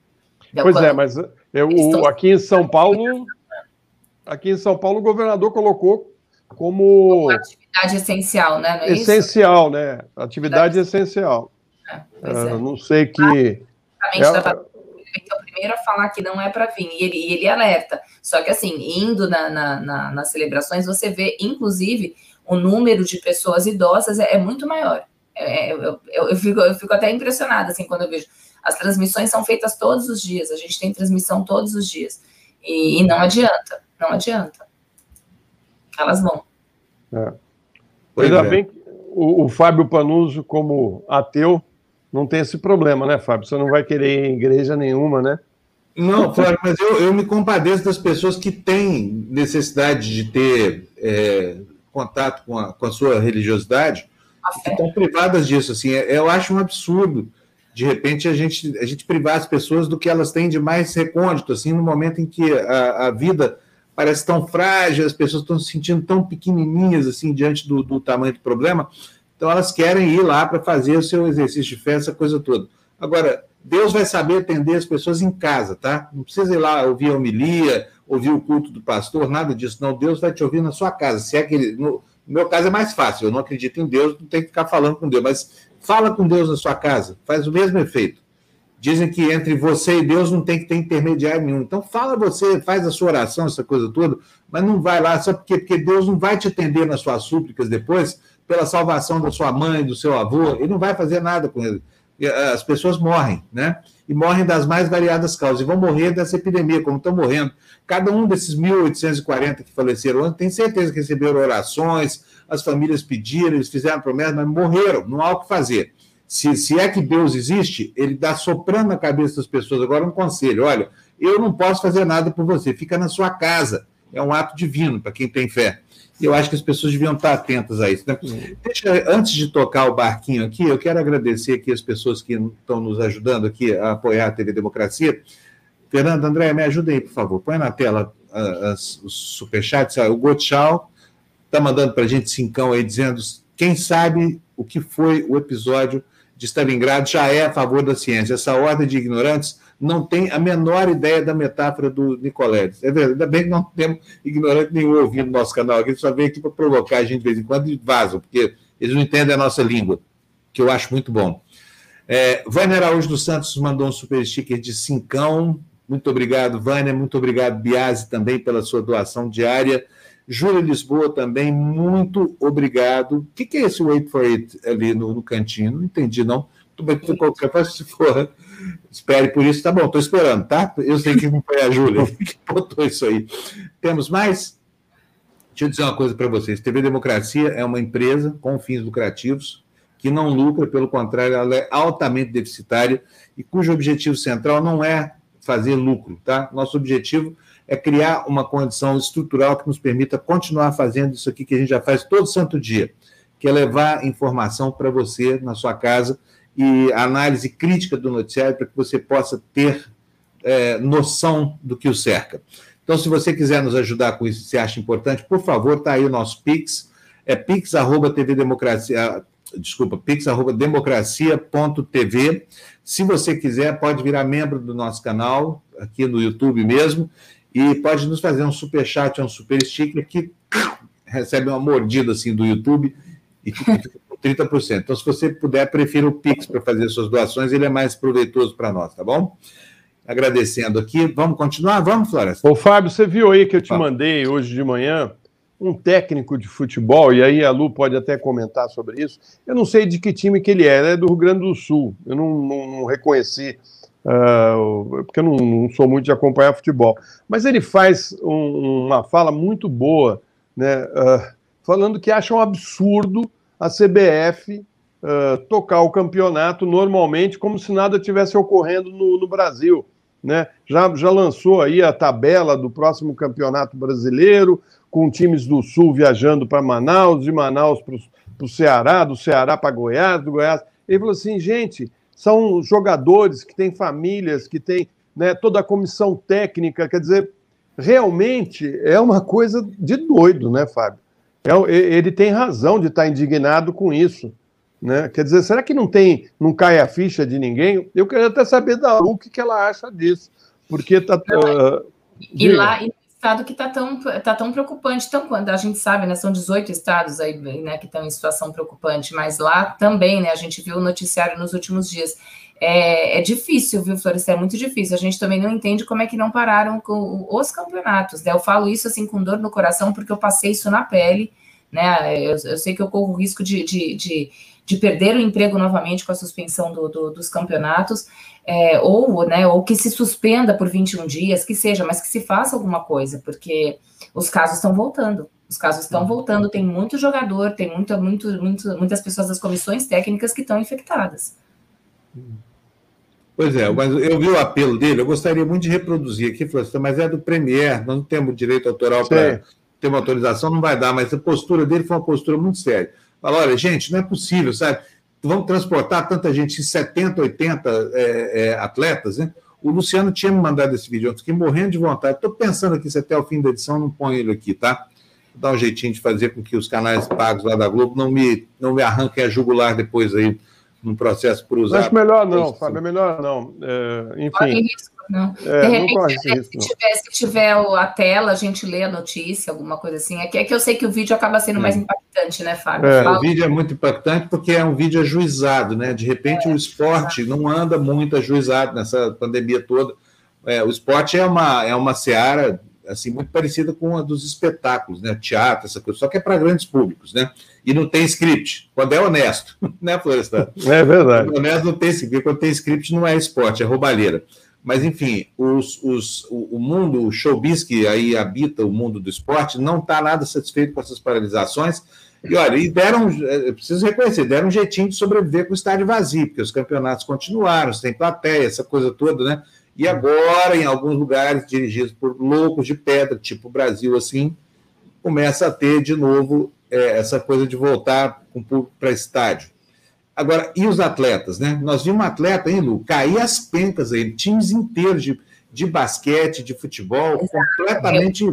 pois é, mas eu, o, aqui em São Paulo, aqui em São Paulo, o governador colocou como. Uma atividade essencial, né? É essencial, isso? né? Atividade essencial. É, é. Não sei que. É, é o primeiro a falar que não é para vir, e ele, e ele alerta. Só que, assim, indo na, na, na, nas celebrações, você vê, inclusive, o número de pessoas idosas é, é muito maior. É, é eu, eu, eu, fico, eu fico até impressionada, assim, quando eu vejo. As transmissões são feitas todos os dias, a gente tem transmissão todos os dias. E, e não adianta, não adianta. Elas vão. É. Ainda é. bem que o, o Fábio Panuso, como ateu, não tem esse problema, né, Fábio? Você não vai querer ir em igreja nenhuma, né? Não, Flávio, mas eu, eu me compadeço das pessoas que têm necessidade de ter é, contato com a, com a sua religiosidade, que estão privadas disso. Assim, é, eu acho um absurdo, de repente, a gente, a gente privar as pessoas do que elas têm de mais recôndito, assim, no momento em que a, a vida parece tão frágil, as pessoas estão se sentindo tão pequenininhas, assim, diante do, do tamanho do problema, então elas querem ir lá para fazer o seu exercício de fé, essa coisa toda. Agora, Deus vai saber atender as pessoas em casa, tá? Não precisa ir lá ouvir a homilia, ouvir o culto do pastor, nada disso. Não, Deus vai te ouvir na sua casa. Se é que ele, no, no meu caso é mais fácil, eu não acredito em Deus, não tem que ficar falando com Deus, mas fala com Deus na sua casa, faz o mesmo efeito. Dizem que entre você e Deus não tem que ter intermediário nenhum. Então fala você, faz a sua oração, essa coisa toda, mas não vai lá só porque, porque Deus não vai te atender nas suas súplicas depois pela salvação da sua mãe, do seu avô, ele não vai fazer nada com ele. Eh, as pessoas morrem, né? E morrem das mais variadas causas, e vão morrer dessa epidemia, como estão morrendo. Cada um desses 1.840 que faleceram ontem, tem certeza que receberam orações, as famílias pediram, eles fizeram promessas, mas morreram, não há o que fazer. Se, se é que Deus existe, ele dá soprando na cabeça das pessoas agora um conselho: olha, eu não posso fazer nada por você, fica na sua casa. É um ato divino para quem tem fé. E eu acho que as pessoas deviam estar atentas a isso. Né? Deixa, antes de tocar o barquinho aqui, eu quero agradecer aqui as pessoas que estão nos ajudando aqui a apoiar a TV Democracia. Fernando, André, me ajuda aí, por favor. Põe na tela as, os superchats. O Gotchal está mandando para a gente cincão aí, dizendo quem sabe o que foi o episódio de Stalingrado já é a favor da ciência. Essa ordem de ignorantes não tem a menor ideia da metáfora do Nicoledes. É verdade, ainda bem que não temos ignorante nenhum ouvindo no nosso canal aqui, só vem aqui para provocar a gente de vez em quando e vazam, porque eles não entendem a nossa língua, que eu acho muito bom. É, Vânia Araújo dos Santos mandou um super sticker de cincão. Muito obrigado, Vânia. Muito obrigado, Biase, também pela sua doação diária. Júlia Lisboa também, muito obrigado. O que, que é esse Wait for It ali no, no cantinho? Não entendi, não. Qualquer coisa, se for Espere por isso, tá bom, estou esperando, tá? Eu sei que não foi a Júlia [laughs] que botou isso aí. Temos mais? Deixa eu dizer uma coisa para vocês: TV Democracia é uma empresa com fins lucrativos que não lucra, pelo contrário, ela é altamente deficitária e cujo objetivo central não é fazer lucro, tá? Nosso objetivo é criar uma condição estrutural que nos permita continuar fazendo isso aqui que a gente já faz todo santo dia, que é levar informação para você na sua casa e análise crítica do noticiário para que você possa ter é, noção do que o cerca. Então, se você quiser nos ajudar com isso, se acha importante, por favor, está aí o nosso Pix, é pix.tvdemocracia, desculpa, pix.democracia.tv. Se você quiser, pode virar membro do nosso canal, aqui no YouTube mesmo, e pode nos fazer um super chat, um super sticker que [coughs] recebe uma mordida assim do YouTube e fica [laughs] 30%. Então, se você puder, prefira o Pix para fazer suas doações, ele é mais proveitoso para nós, tá bom? Agradecendo aqui. Vamos continuar? Vamos, Floresta? Ô, Fábio, você viu aí que eu te mandei hoje de manhã um técnico de futebol, e aí a Lu pode até comentar sobre isso. Eu não sei de que time que ele é, ele é do Rio Grande do Sul. Eu não, não, não reconheci, uh, porque eu não, não, sou muito de acompanhar futebol. Mas ele faz um, uma fala muito boa, né, uh, falando que acha um absurdo a CBF uh, tocar o campeonato normalmente, como se nada tivesse ocorrendo no, no Brasil. Né? Já, já lançou aí a tabela do próximo campeonato brasileiro, com times do Sul viajando para Manaus, de Manaus para o Ceará, do Ceará para Goiás, do Goiás. Ele falou assim, gente, são jogadores que têm famílias, que têm né, toda a comissão técnica, quer dizer, realmente é uma coisa de doido, né, Fábio? É, ele tem razão de estar indignado com isso. Né? Quer dizer, será que não tem, não cai a ficha de ninguém? Eu queria até saber da Lu o que, ela acha disso. Porque tá. Uh, e lá, e no estado que está tão, tá tão preocupante, tão quando a gente sabe, né? São 18 estados aí, né, que estão em situação preocupante, mas lá também, né? A gente viu o noticiário nos últimos dias. É, é, difícil, viu, Florescer? É muito difícil. A gente também não entende como é que não pararam os campeonatos. Né? Eu falo isso assim com dor no coração, porque eu passei isso na pele. Né? Eu, eu sei que eu corro o risco de, de, de, de, perder o emprego novamente com a suspensão do, do, dos campeonatos, é, ou, né, ou que se suspenda por 21 dias, que seja, mas que se faça alguma coisa, porque os casos estão voltando. Os casos estão voltando, tem muito jogador, tem muito, muito, muito, muitas pessoas das comissões técnicas que estão infectadas. Pois é, mas eu vi o apelo dele, eu gostaria muito de reproduzir aqui, mas é do Premier, nós não temos direito autoral para ter uma autorização, não vai dar, mas a postura dele foi uma postura muito séria. Fala, olha, gente, não é possível, sabe? Vamos transportar tanta gente, 70, 80 é, é, atletas, né? O Luciano tinha me mandado esse vídeo, eu fiquei morrendo de vontade. Estou pensando aqui se até o fim da edição não põe ele aqui, tá? Vou dar um jeitinho de fazer com que os canais pagos lá da Globo não me, não me arranquem a jugular depois aí num processo usar. Acho melhor não, Fábio, é melhor não. É, enfim. Não. É, de repente, não se, risco, tiver, se tiver a tela, a gente lê a notícia, alguma coisa assim. É que, é que eu sei que o vídeo acaba sendo mais impactante, né, Fábio? É, o vídeo é muito impactante porque é um vídeo ajuizado, né? De repente o esporte não anda muito ajuizado nessa pandemia toda. É, o esporte é uma, é uma seara assim, muito parecida com a dos espetáculos, né? Teatro, essa coisa, só que é para grandes públicos, né? E não tem script, quando é honesto, [laughs] né, Florestan? É verdade. Quando é honesto não tem script, quando tem script não é esporte, é roubalheira. Mas, enfim, os, os, o, mundo, o showbiz que aí habita o mundo do esporte, não está nada satisfeito com essas paralisações. E olha, e deram, é, preciso reconhecer, deram um jeitinho de sobreviver com o estádio vazio, porque os campeonatos continuaram, tem plateia, essa coisa toda, né? E agora, em alguns lugares dirigidos por loucos de pedra, tipo Brasil, assim, começa a ter de novo é, essa coisa de voltar com público para estádio. Agora, e os atletas, né? Nós vimos um atleta, hein, Lu, cair as pencas aí, times inteiros de, de basquete, de futebol, Exato. completamente.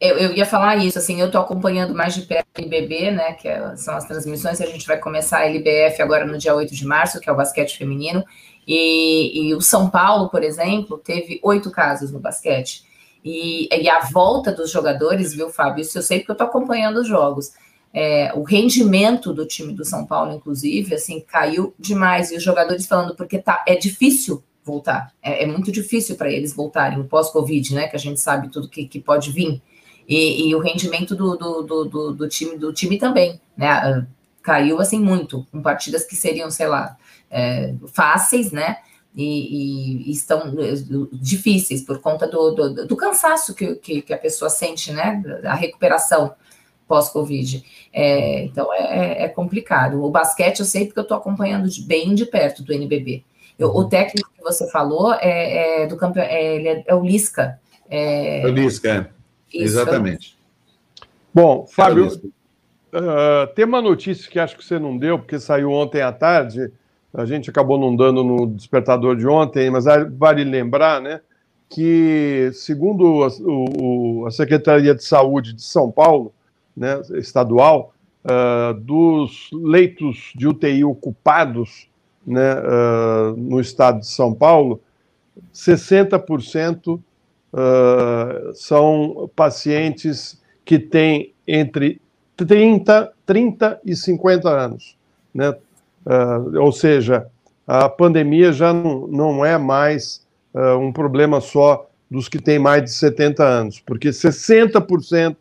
Eu, eu, ia falar isso, assim, eu estou acompanhando mais de perto o IBB, né, que é, são as transmissões, a gente vai começar a LBF agora no dia 8 de março, que é o basquete feminino, e, e o São Paulo, por exemplo, teve oito casos no basquete. E, e, a volta dos jogadores, viu, Fábio? Isso eu sei porque eu estou acompanhando os jogos. É, o rendimento do time do São Paulo, inclusive, assim, caiu demais. E os jogadores falando, porque tá, é difícil voltar. É, é muito difícil para eles voltarem, o pós-Covid, né? Que a gente sabe tudo que, que pode vir. E, e o rendimento do, do, do, do, time, do time também, né? Caiu assim muito, com partidas que seriam, sei lá, é, fáceis, né? E, e, estão é, difíceis por conta do, do, do cansaço que, que, que, a pessoa sente, né? A recuperação pós-Covid. É, então é, é, complicado. O basquete eu sei porque eu estou acompanhando bem de perto do NBB. Eu, o técnico que você falou é, é do campo, é, é, é, o Lisca. É, o Lisca, exatamente. Bom, Fábio, uh, tem uma notícia que acho que você não deu, porque saiu ontem à tarde a gente acabou não dando no despertador de ontem, mas vale lembrar, né, que segundo a, o, a Secretaria de Saúde de São Paulo, né, estadual, uh, dos leitos de UTI ocupados né, uh, no estado de São Paulo, 60% uh, são pacientes que têm entre 30, 30 e 50 anos. Né? Uh, ou seja, a pandemia já não, não é mais uh, um problema só dos que têm mais de 70 anos, porque 60% uh,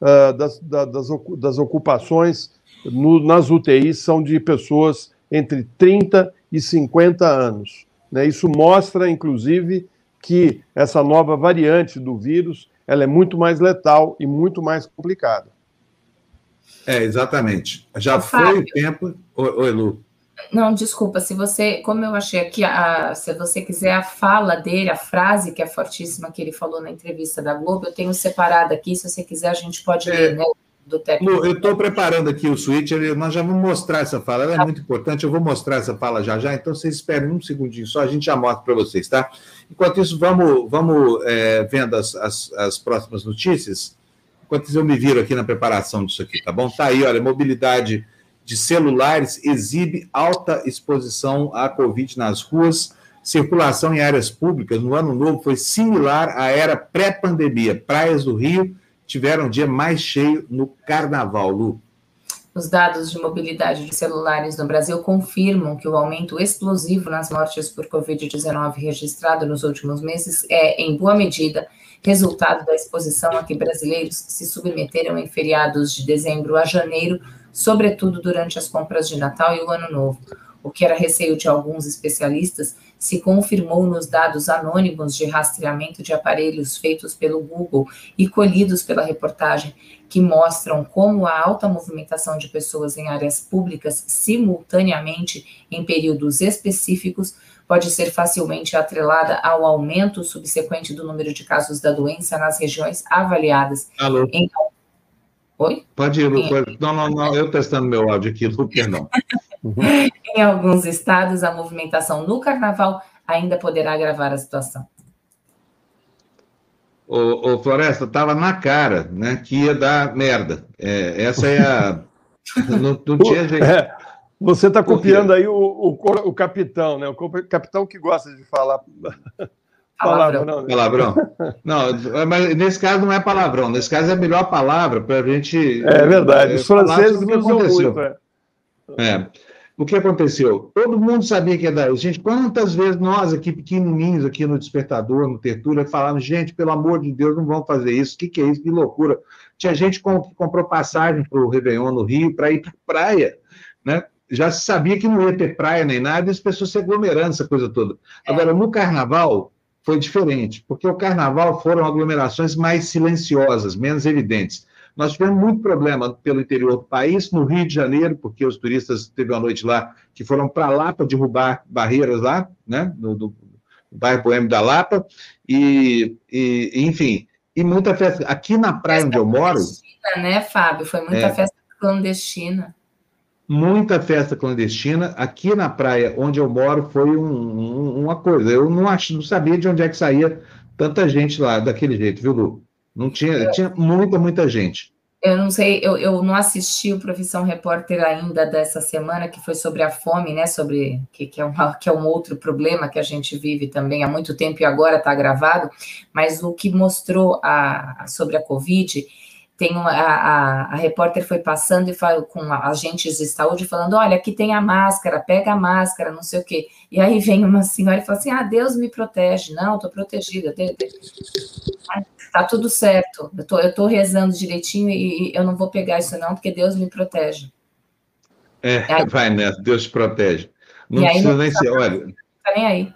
ah, das, das, das ocupações no, nas UTIs são de pessoas entre 30 e 50 anos. Né? Isso mostra, inclusive, que essa nova variante do vírus ela é muito mais letal e muito mais complicada. É, exatamente. Já foi o tempo. Oi, Lu. Não, desculpa, se você, como eu achei aqui, a, se você quiser a fala dele, a frase que é fortíssima que ele falou na entrevista da Globo, eu tenho separado aqui, se você quiser a gente pode é, ler, né? Do técnico. Lu, eu estou preparando aqui o switch, nós já vamos mostrar essa fala, ela é tá. muito importante, eu vou mostrar essa fala já já, então vocês esperem um segundinho só, a gente já mostra para vocês, tá? Enquanto isso, vamos, vamos é, vendo as, as, as próximas notícias, enquanto eu me viro aqui na preparação disso aqui, tá bom? Tá aí, olha, mobilidade de celulares exibe alta exposição à Covid nas ruas. Circulação em áreas públicas no ano novo foi similar à era pré-pandemia. Praias do Rio tiveram um dia mais cheio no carnaval, Lu. Os dados de mobilidade de celulares no Brasil confirmam que o aumento explosivo nas mortes por Covid-19 registrado nos últimos meses é, em boa medida, resultado da exposição a que brasileiros se submeteram em feriados de dezembro a janeiro sobretudo durante as compras de Natal e o Ano Novo. O que era receio de alguns especialistas se confirmou nos dados anônimos de rastreamento de aparelhos feitos pelo Google e colhidos pela reportagem, que mostram como a alta movimentação de pessoas em áreas públicas simultaneamente em períodos específicos pode ser facilmente atrelada ao aumento subsequente do número de casos da doença nas regiões avaliadas. Alô? Em... Oi? Pode ir, Lu. Pode... Não, não, não, eu testando meu áudio aqui, Lu, perdão. [laughs] em alguns estados, a movimentação no carnaval ainda poderá agravar a situação. Ô, ô Floresta, estava na cara, né, que ia dar merda. É, essa é a. [laughs] não, não tinha jeito. É, você está copiando aí o, o, o, capitão, né? O capitão que gosta de falar. [laughs] Palavrão. Não, né? palavrão. Não, mas nesse caso não é palavrão. Nesse caso é a melhor palavra para a gente. É verdade. Os franceses não usam muito. É. é. O que aconteceu? Todo mundo sabia que ia dar. Gente, quantas vezes nós aqui, pequenininhos, aqui no Despertador, no Tertúlia, falamos, gente, pelo amor de Deus, não vamos fazer isso. O que, que é isso? Que loucura. Tinha gente que comprou passagem para o Réveillon no Rio para ir para praia, né? Já se sabia que não ia ter praia nem nada, e as pessoas se aglomerando, essa coisa toda. É. Agora, no Carnaval, foi diferente, porque o Carnaval foram aglomerações mais silenciosas, menos evidentes. Nós tivemos muito problema pelo interior do país, no Rio de Janeiro, porque os turistas teve uma noite lá que foram para Lapa derrubar barreiras lá, né, no, do, bairro Poema da Lapa, e, e, enfim, e muita festa. Aqui na praia festa onde eu moro. né, Fábio? Foi muita é, festa clandestina. Muita festa clandestina. Aqui na praia onde eu moro foi um, um, uma coisa. Eu não, ach, não sabia de onde é que saía tanta gente lá daquele jeito, viu, Lu? Não tinha, tinha muita, muita gente. Eu não sei, eu, eu não assisti o Profissão Repórter ainda dessa semana, que foi sobre a fome, né? Sobre que, que, é, uma, que é um outro problema que a gente vive também há muito tempo e agora está gravado, mas o que mostrou a, sobre a Covid tem uma, a, a, repórter foi passando e falou com agentes de saúde falando, olha, aqui tem a máscara, pega a máscara, não sei o quê. E aí vem uma senhora e fala assim, ah, Deus me protege. Não, estou protegida. Tá tudo certo. Eu tô, eu tô rezando direitinho e, e eu não vou pegar isso não, porque Deus me protege. É, aí, vai nessa, Deus te protege. Não precisa nem ser, olha... Não tá nem aí.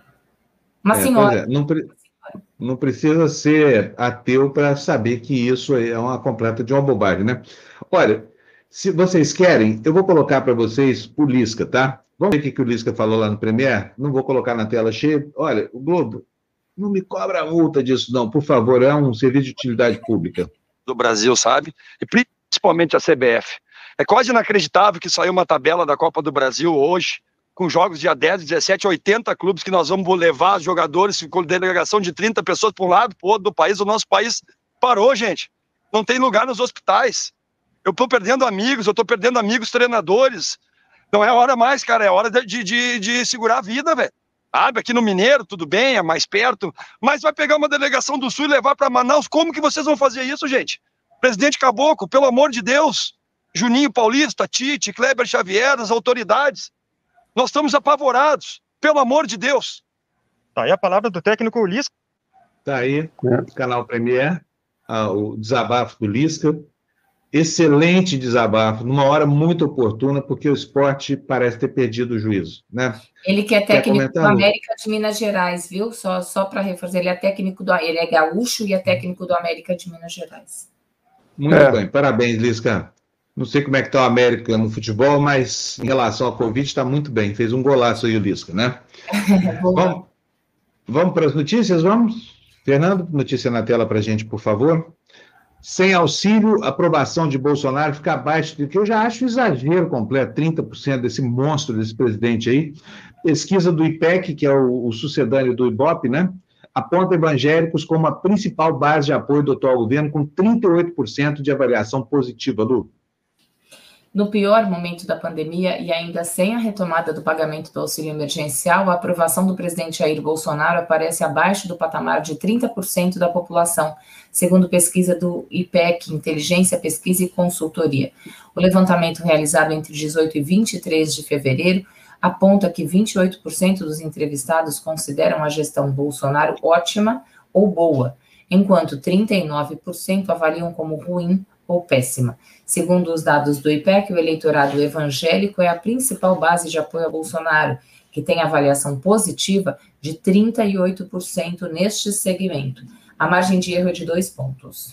Uma é, senhora. É, não, não precisa ser ateu para saber que isso é uma completa de uma bobagem, né? Olha, se vocês querem, eu vou colocar para vocês o Lisca, tá? Vamos ver o que, o Lisca falou lá no Premier? Não vou colocar na tela cheia. Olha, o Globo, não me cobra multa disso, não, por favor, é um serviço de utilidade pública. Do Brasil, sabe? E principalmente a CBF. É quase inacreditável que saiu uma tabela da Copa do Brasil hoje, com jogos dia 10, 17, 80 clubes que nós vamos levar jogadores com delegação de 30 pessoas para um lado, para o outro do país. O nosso país parou, gente. Não tem lugar nos hospitais. Eu estou perdendo amigos, eu estou perdendo amigos treinadores. Não é hora mais, cara, é hora de, de, de segurar a vida, velho. Sabe, aqui no Mineiro, tudo bem, é mais perto, mas vai pegar uma delegação do Sul e levar para Manaus. Como que vocês vão fazer isso, gente? Presidente Caboclo, pelo amor de Deus. Juninho Paulista, Tite, Kleber Xavier, as autoridades. Nós estamos apavorados, pelo amor de Deus. Tá aí a palavra do técnico Lisca. Tá aí, é. canal Premier, ah, o desabafo do Lisca. Excelente desabafo, numa hora muito oportuna, porque o esporte parece ter perdido o juízo, né? Ele que é técnico do América de Minas Gerais, viu? Só, só para reforçar, ele é técnico do ele é gaúcho e é técnico do América de Minas Gerais. Muito é. bem, parabéns, Lisca. Não sei como é que está o América no futebol, mas em relação ao Covid está muito bem. Fez um golaço aí o Lisca, né? [laughs] vamos vamos para as notícias, vamos? Fernando, notícia na tela para a gente, por favor. Sem auxílio, aprovação de Bolsonaro fica abaixo do que eu já acho exagero completo, 30% desse monstro desse presidente aí. Pesquisa do IPEC, que é o, o sucedâneo do IBOP, né? Aponta evangélicos como a principal base de apoio do atual governo, com 38% de avaliação positiva, Lu. No pior momento da pandemia e ainda sem a retomada do pagamento do auxílio emergencial, a aprovação do presidente Jair Bolsonaro aparece abaixo do patamar de 30% da população, segundo pesquisa do IPEC, Inteligência, Pesquisa e Consultoria. O levantamento realizado entre 18 e 23 de fevereiro aponta que 28% dos entrevistados consideram a gestão Bolsonaro ótima ou boa, enquanto 39% avaliam como ruim ou péssima. Segundo os dados do IPEC, o eleitorado evangélico é a principal base de apoio a Bolsonaro, que tem avaliação positiva de 38% neste segmento. A margem de erro é de dois pontos.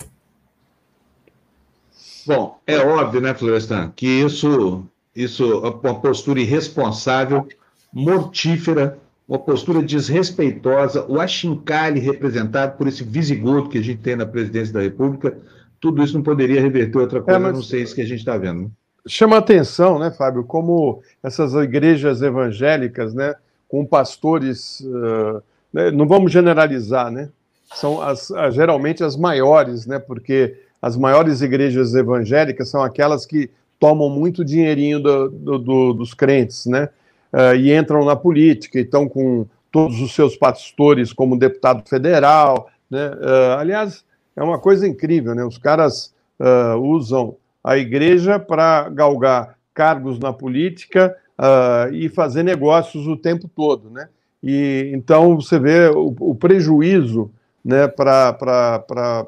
Bom, é óbvio, né, Florestan, que isso, isso é uma postura irresponsável, mortífera uma postura desrespeitosa, o achincalhe representado por esse visigodo que a gente tem na presidência da República, tudo isso não poderia reverter outra coisa, é, mas... não sei isso que a gente está vendo. Né? Chama atenção, né, Fábio, como essas igrejas evangélicas, né, com pastores, uh, né, não vamos generalizar, né, são as, geralmente as maiores, né, porque as maiores igrejas evangélicas são aquelas que tomam muito dinheirinho do, do, do, dos crentes, né, uh, e entram na política, e estão com todos os seus pastores como deputado federal, né, uh, aliás, é uma coisa incrível, né, os caras usam a igreja para galgar cargos na política uh, e fazer negócios o tempo todo, né? E então você vê o, o prejuízo, né, para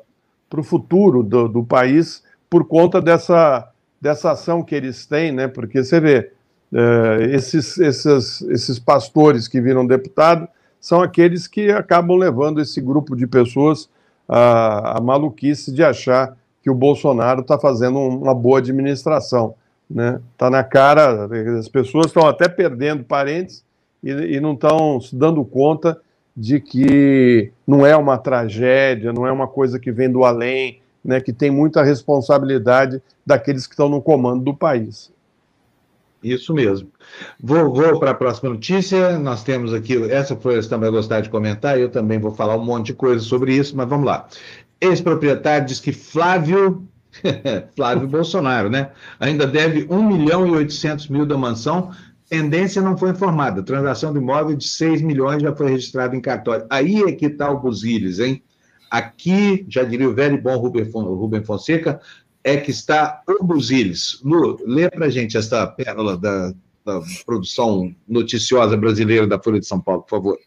o futuro do, do país por conta dessa dessa ação que eles têm, né? Porque você vê uh, esses, esses, esses pastores que viram deputado são aqueles que acabam levando esse grupo de pessoas a, a maluquice de achar que o Bolsonaro está fazendo uma boa administração. Né? Tá na cara, as pessoas estão até perdendo parentes e, e não estão se dando conta de que não é uma tragédia, não é uma coisa que vem do além, né, que tem muita responsabilidade daqueles que estão no comando do país. Isso mesmo. Vou, vou para a próxima notícia. Nós temos aqui, essa foi você também gostar de comentar, eu também vou falar um monte de coisa sobre isso, mas vamos lá. Ex-proprietário diz que Flávio, [laughs] Flávio Bolsonaro, né? Ainda deve 1 milhão e 800 mil da mansão. Tendência não foi informada. Transação do imóvel de 6 milhões já foi registrada em cartório. Aí é que está o Buziles, hein? Aqui, já diria o velho e bom Rubem Fonseca, é que está o Buziles. Lu, lê para gente essa pérola da, da produção noticiosa brasileira da Folha de São Paulo, por favor.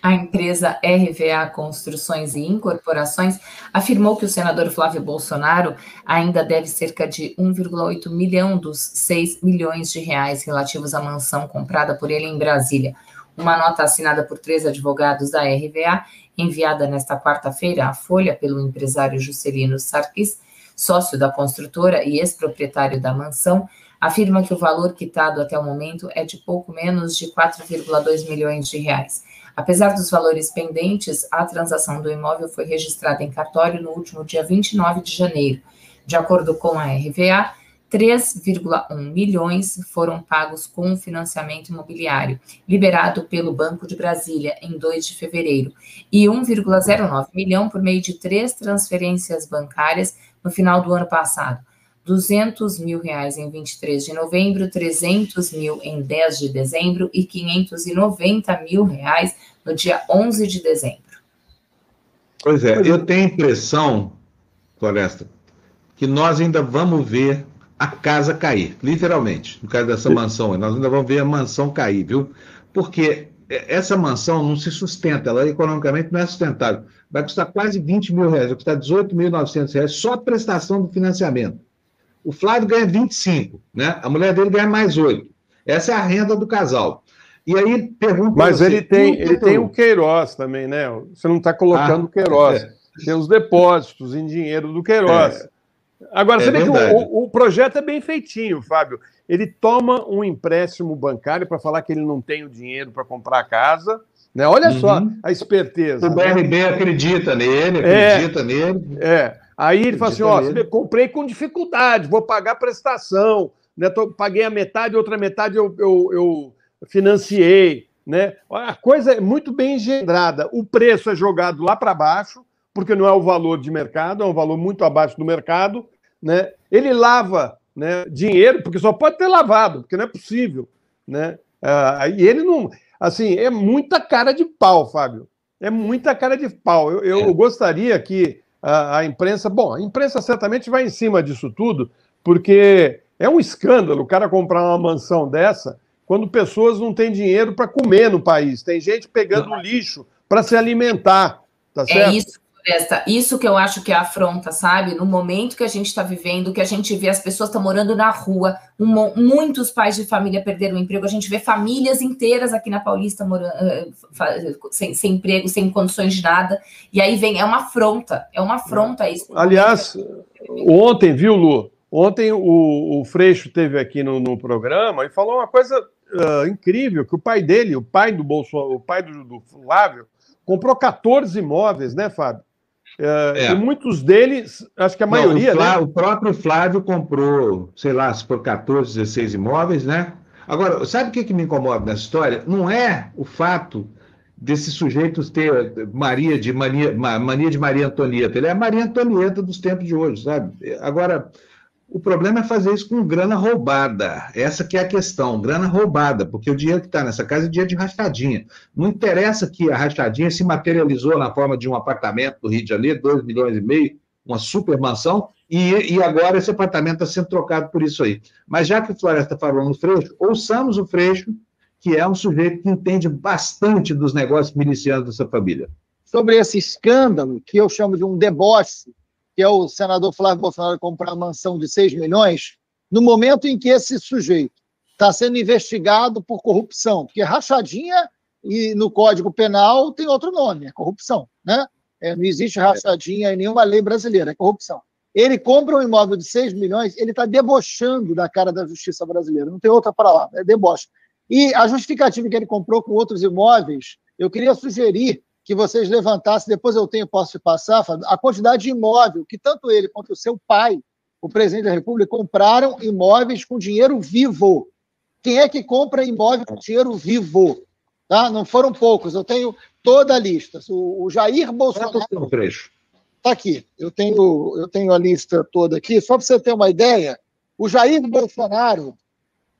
A empresa RVA Construções e Incorporações afirmou que o senador Flávio Bolsonaro ainda deve cerca de 1,8 milhão dos 6 milhões de reais relativos à mansão comprada por ele em Brasília. Uma nota assinada por três advogados da RVA, enviada nesta quarta-feira à Folha pelo empresário Juscelino Sarkis, sócio da construtora e ex-proprietário da mansão, afirma que o valor quitado até o momento é de pouco menos de 4,2 milhões de reais. Apesar dos valores pendentes, a transação do imóvel foi registrada em cartório no último dia 29 de janeiro. De acordo com a RVA, 3,1 milhões foram pagos com o financiamento imobiliário, liberado pelo Banco de Brasília em 2 de fevereiro, e 1,09 milhão por meio de três transferências bancárias no final do ano passado. 200 mil reais em 23 de novembro, 300 mil em 10 de dezembro e 590 mil reais no dia 11 de dezembro. Pois é, eu tenho a impressão, Floresta, que nós ainda vamos ver a casa cair, literalmente, no caso dessa mansão, nós ainda vamos ver a mansão cair, viu? Porque essa mansão não se sustenta, ela economicamente não é sustentável. Vai custar quase 20 mil reais, vai custar 18.900 reais só a prestação do financiamento. O Flávio ganha 25, né? A mulher dele ganha mais 8. Essa é a renda do casal. E aí pergunta. Mas você, ele tem, ele tem o Queiroz também, né? Você não está colocando o ah, Queiroz. É. Tem os depósitos em dinheiro do Queiroz. É. Agora, é você vê que o, o, projeto é bem feitinho, Fábio. Ele toma um empréstimo bancário para falar que ele não tem o dinheiro para comprar a casa. Né? Olha uhum. só a esperteza. O BRB né? acredita nele, é. acredita é, nele. É. Aí ele fala assim: ó, comprei com dificuldade, vou pagar prestação, né? Tô, paguei a metade, outra metade eu, eu, eu financiei. Né? A coisa é muito bem engendrada. O preço é jogado lá para baixo, porque não é o valor de mercado, é um valor muito abaixo do mercado. Né? Ele lava né, dinheiro, porque só pode ter lavado, porque não é possível. Né? Ah, e ele não. Assim, é muita cara de pau, Fábio. É muita cara de pau. Eu, eu é. gostaria que a, a imprensa. Bom, a imprensa certamente vai em cima disso tudo, porque é um escândalo o cara comprar uma mansão dessa quando pessoas não têm dinheiro para comer no país. Tem gente pegando lixo para se alimentar. Tá é certo? É isso Isso que eu acho que é afronta, sabe? No momento que a gente está vivendo, que a gente vê as pessoas estão morando na rua, um, muitos pais de família perderam o emprego, a gente vê famílias inteiras aqui na Paulista morando, uh, sem, sem, emprego, sem condições de nada, e aí vem, é uma afronta, é uma afronta isso. Aliás, ontem, viu, Lu? Ontem o, o Freixo teve aqui no, no programa e falou uma coisa uh, incrível que o pai dele, o pai do Bolsonaro, o pai do, do Flávio, comprou 14 imóveis, né, Fábio? Uh, é. E muitos deles, acho que a maioria. Não, o, né? o próprio Flávio comprou, sei lá, for 14, 16 imóveis, né? Agora, sabe o que, que me incomoda nessa história? Não é o fato desses sujeitos ter Maria de mania, mania de Maria Antonieta. Ele é a Maria Antonieta dos tempos de hoje, sabe? Agora, o problema é fazer isso com grana roubada. Essa que é a questão, grana roubada, porque o dinheiro que está nessa casa é dinheiro de rachadinha. Não interessa que a rachadinha se materializou na forma de um apartamento do Rio de Janeiro, 2 milhões e meio, uma super mansão, e, e agora esse apartamento está sendo trocado por isso aí. Mas já que o Floresta falou no Freixo, ouçamos o Freixo, que é um sujeito que entende bastante dos negócios milicianos dessa família. Sobre esse escândalo, que eu chamo de um deboche, que é o senador Flávio Bolsonaro comprar mansão de 6 milhões, no momento em que esse sujeito está sendo investigado por corrupção, porque rachadinha e no Código Penal tem outro nome, é corrupção, né? É, não existe rachadinha em nenhuma lei brasileira, é corrupção. Ele compra um imóvel de 6 milhões, ele está debochando da cara da justiça brasileira, não tem outra palavra, é deboche. E a justificativa que ele comprou com outros imóveis, eu queria sugerir que vocês levantassem, depois eu tenho, posso te passar, a quantidade de imóvel que tanto ele quanto o seu pai, o presidente da República, compraram imóveis com dinheiro vivo. Quem é que compra imóvel com dinheiro vivo? Tá? Não foram poucos, eu tenho toda a lista. O, o Jair Bolsonaro. Está aqui, eu tenho, eu tenho a lista toda aqui, só para você ter uma ideia. O Jair Bolsonaro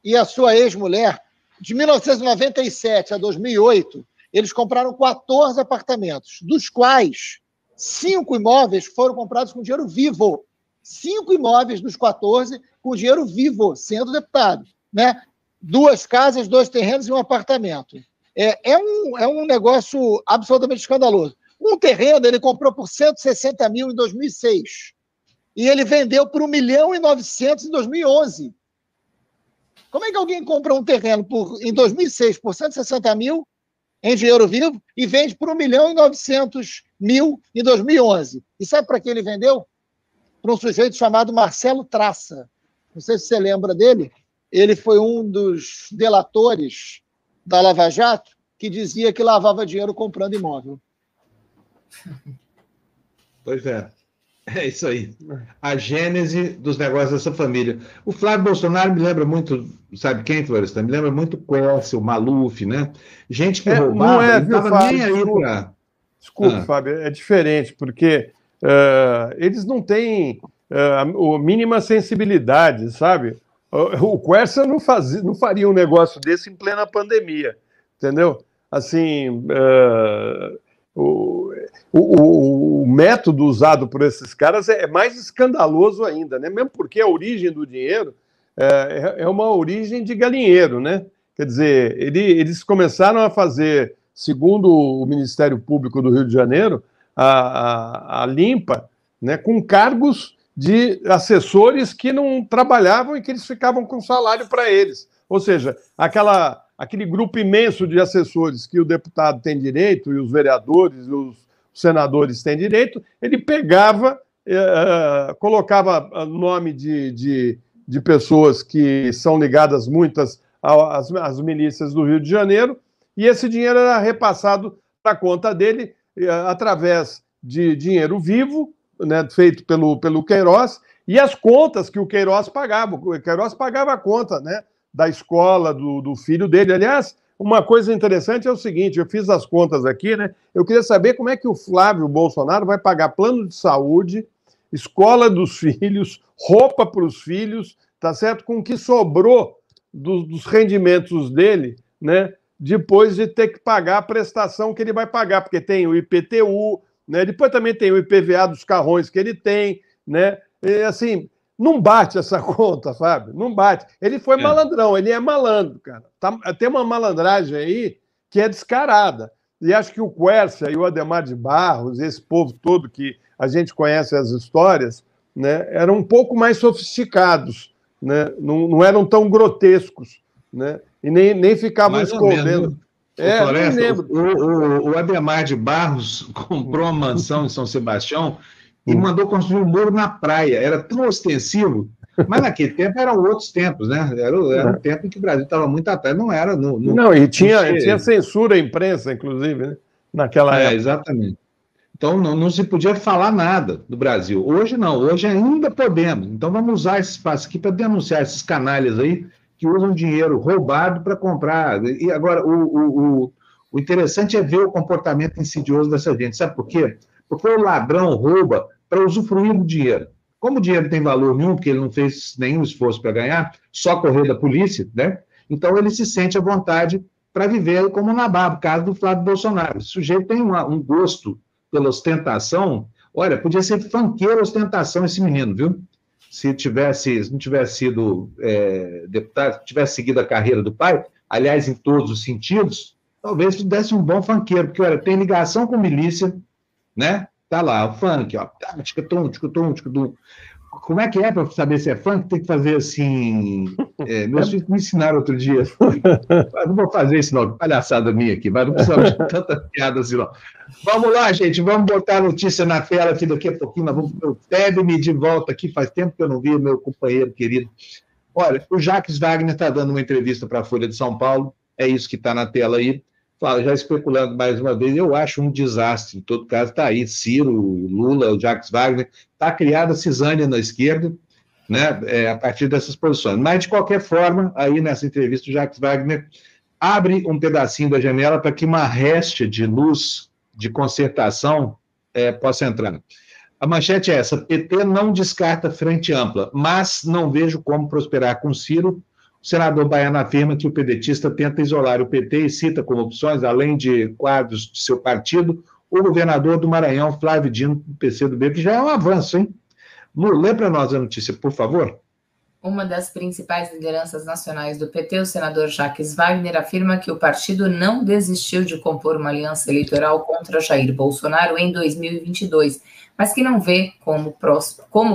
e a sua ex-mulher de 1997 a 2008, eles compraram 14 apartamentos, dos quais cinco imóveis foram comprados com dinheiro vivo. Cinco imóveis dos 14 com dinheiro vivo, sendo deputado. Né? Duas casas, dois terrenos e um apartamento. É, é, um, é um negócio absolutamente escandaloso. Um terreno ele comprou por 160 mil em 2006 e ele vendeu por 1 milhão e 900 em 2011. Como é que alguém compra um terreno por, em 2006 por 160 mil em dinheiro vivo e vende por 1 milhão e 900 mil em 2011? E sabe para que ele vendeu? Para um sujeito chamado Marcelo Traça. Não sei se você lembra dele. Ele foi um dos delatores da Lava Jato que dizia que lavava dinheiro comprando imóvel. Pois é. É isso aí. A gênese dos negócios dessa família. O Flávio Bolsonaro me lembra muito, sabe quem, Florestan? Me lembra muito Quercia, o Maluf, né? Gente que é, roubava, não é, viu, não estava nem aí para... Desculpa, ah. Fábio, é diferente, porque uh, eles não têm uh, a mínima sensibilidade, sabe? O, o Quercia não, fazia, não faria um negócio desse em plena pandemia, entendeu? Assim, uh, o, o, o, método usado por esses caras é mais escandaloso ainda, né? Mesmo porque a origem do dinheiro é, é uma origem de galinheiro, né? Quer dizer, ele, eles começaram a fazer, segundo o Ministério Público do Rio de Janeiro, a, a, a limpa, né, com cargos de assessores que não trabalhavam e que eles ficavam com salário para eles. Ou seja, aquela aquele grupo imenso de assessores que o deputado tem direito, e os vereadores, os senadores têm direito, ele pegava, uh, colocava nome de, de, de, pessoas que são ligadas muitas às, às milícias do Rio de Janeiro, e esse dinheiro era repassado para a conta dele uh, através de dinheiro vivo, né, feito pelo, pelo Queiroz, e as contas que o Queiroz pagava. O Queiroz pagava a conta, né? da escola do, do filho dele. Aliás, uma coisa interessante é o seguinte: eu fiz as contas aqui, né? Eu queria saber como é que o Flávio Bolsonaro vai pagar plano de saúde, escola dos [laughs] filhos, roupa para os filhos, tá certo? Com o que sobrou do, dos rendimentos dele, né? Depois de ter que pagar a prestação que ele vai pagar, porque tem o IPTU, né? Depois também tem o IPVA dos carrões que ele tem, né? E, assim, não bate essa [laughs] conta, Fábio, não bate. Ele foi é. malandrão, ele é malandro, cara. Tá, tem uma malandragem aí que é descarada. E acho que o Quercia e o Ademar de Barros, esse povo todo que a gente conhece as histórias, né, eram um pouco mais sofisticados, né? não, não eram tão grotescos, né? e nem, nem ficavam mais escondendo. É, Floresta, o, o, o Ademar de Barros [laughs] comprou uma mansão em São Sebastião e hum. mandou construir um muro na praia. Era tão ostensivo Mas naquele [laughs] tempo eram outros tempos, né? Era, era um tempo em que o Brasil estava muito atrás, não era. No, no, não, e tinha, tinha censura à imprensa, inclusive, né? naquela é, época. Exatamente. Então não, não, se podia falar nada do Brasil. Hoje não, hoje ainda podemos. Então vamos usar esse espaço aqui para denunciar esses canalhas aí que usam dinheiro roubado para comprar. E agora, o, o, o, o interessante é ver o comportamento insidioso dessa gente. Sabe por quê? Porque o ladrão rouba para usufruir do dinheiro. Como o dinheiro tem valor nenhum, porque ele não fez nenhum esforço para ganhar, só correr da polícia, né? Então ele se sente à vontade para viver como um nababo, caso do Flávio Bolsonaro. O sujeito tem uma, um gosto pela ostentação. Olha, podia ser fanqueiro ostentação esse menino, viu? Se tivesse, não tivesse sido é, deputado, tivesse seguido a carreira do pai, aliás, em todos os sentidos, talvez desse um bom fanqueiro, porque, olha, tem ligação com milícia, né? Tá lá, o funk, ó. Ticum, ticum, ticum. Como é que é para saber se é funk? Tem que fazer assim. [laughs] É, meus filhos me ensinaram outro dia. [laughs] não vou fazer isso, não. Palhaçada minha aqui, mas não precisa de [laughs] tanta piada assim, não. Vamos lá, gente. Vamos botar a notícia na tela aqui daqui a pouquinho. Nós vamos o Tebe de volta aqui. Faz tempo que eu não vi meu companheiro querido. Olha, o Jacques Wagner está dando uma entrevista para a Folha de São Paulo. É isso que está na tela aí já especulando mais uma vez, eu acho um desastre. Em todo caso, está aí Ciro, Lula, o Jacques Wagner, está criada cisânia na esquerda, né, é, a partir dessas posições. Mas, de qualquer forma, aí nessa entrevista, o Jacques Wagner abre um pedacinho da janela para que uma réstia de luz de concertação é, possa entrar. A manchete é essa: PT não descarta frente ampla, mas não vejo como prosperar com Ciro o senador Baiano afirma que o pedetista tenta isolar o PT e cita como opções, além de quadros de seu partido, o governador do Maranhão, Flávio Dino, do PCdoB, que já é um avanço, hein? Lu, lê para nós a notícia, por favor. Uma das principais lideranças nacionais do PT, o senador Jacques Wagner, afirma que o partido não desistiu de compor uma aliança eleitoral contra Jair Bolsonaro em 2022, mas que não vê como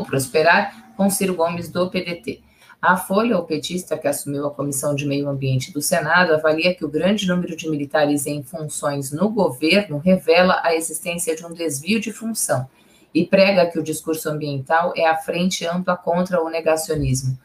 prosperar com Ciro Gomes do PDT. A Folha, o petista que assumiu a Comissão de Meio Ambiente do Senado, avalia que o grande número de militares em funções no governo revela a existência de um desvio de função e prega que o discurso ambiental é a frente ampla contra o negacionismo.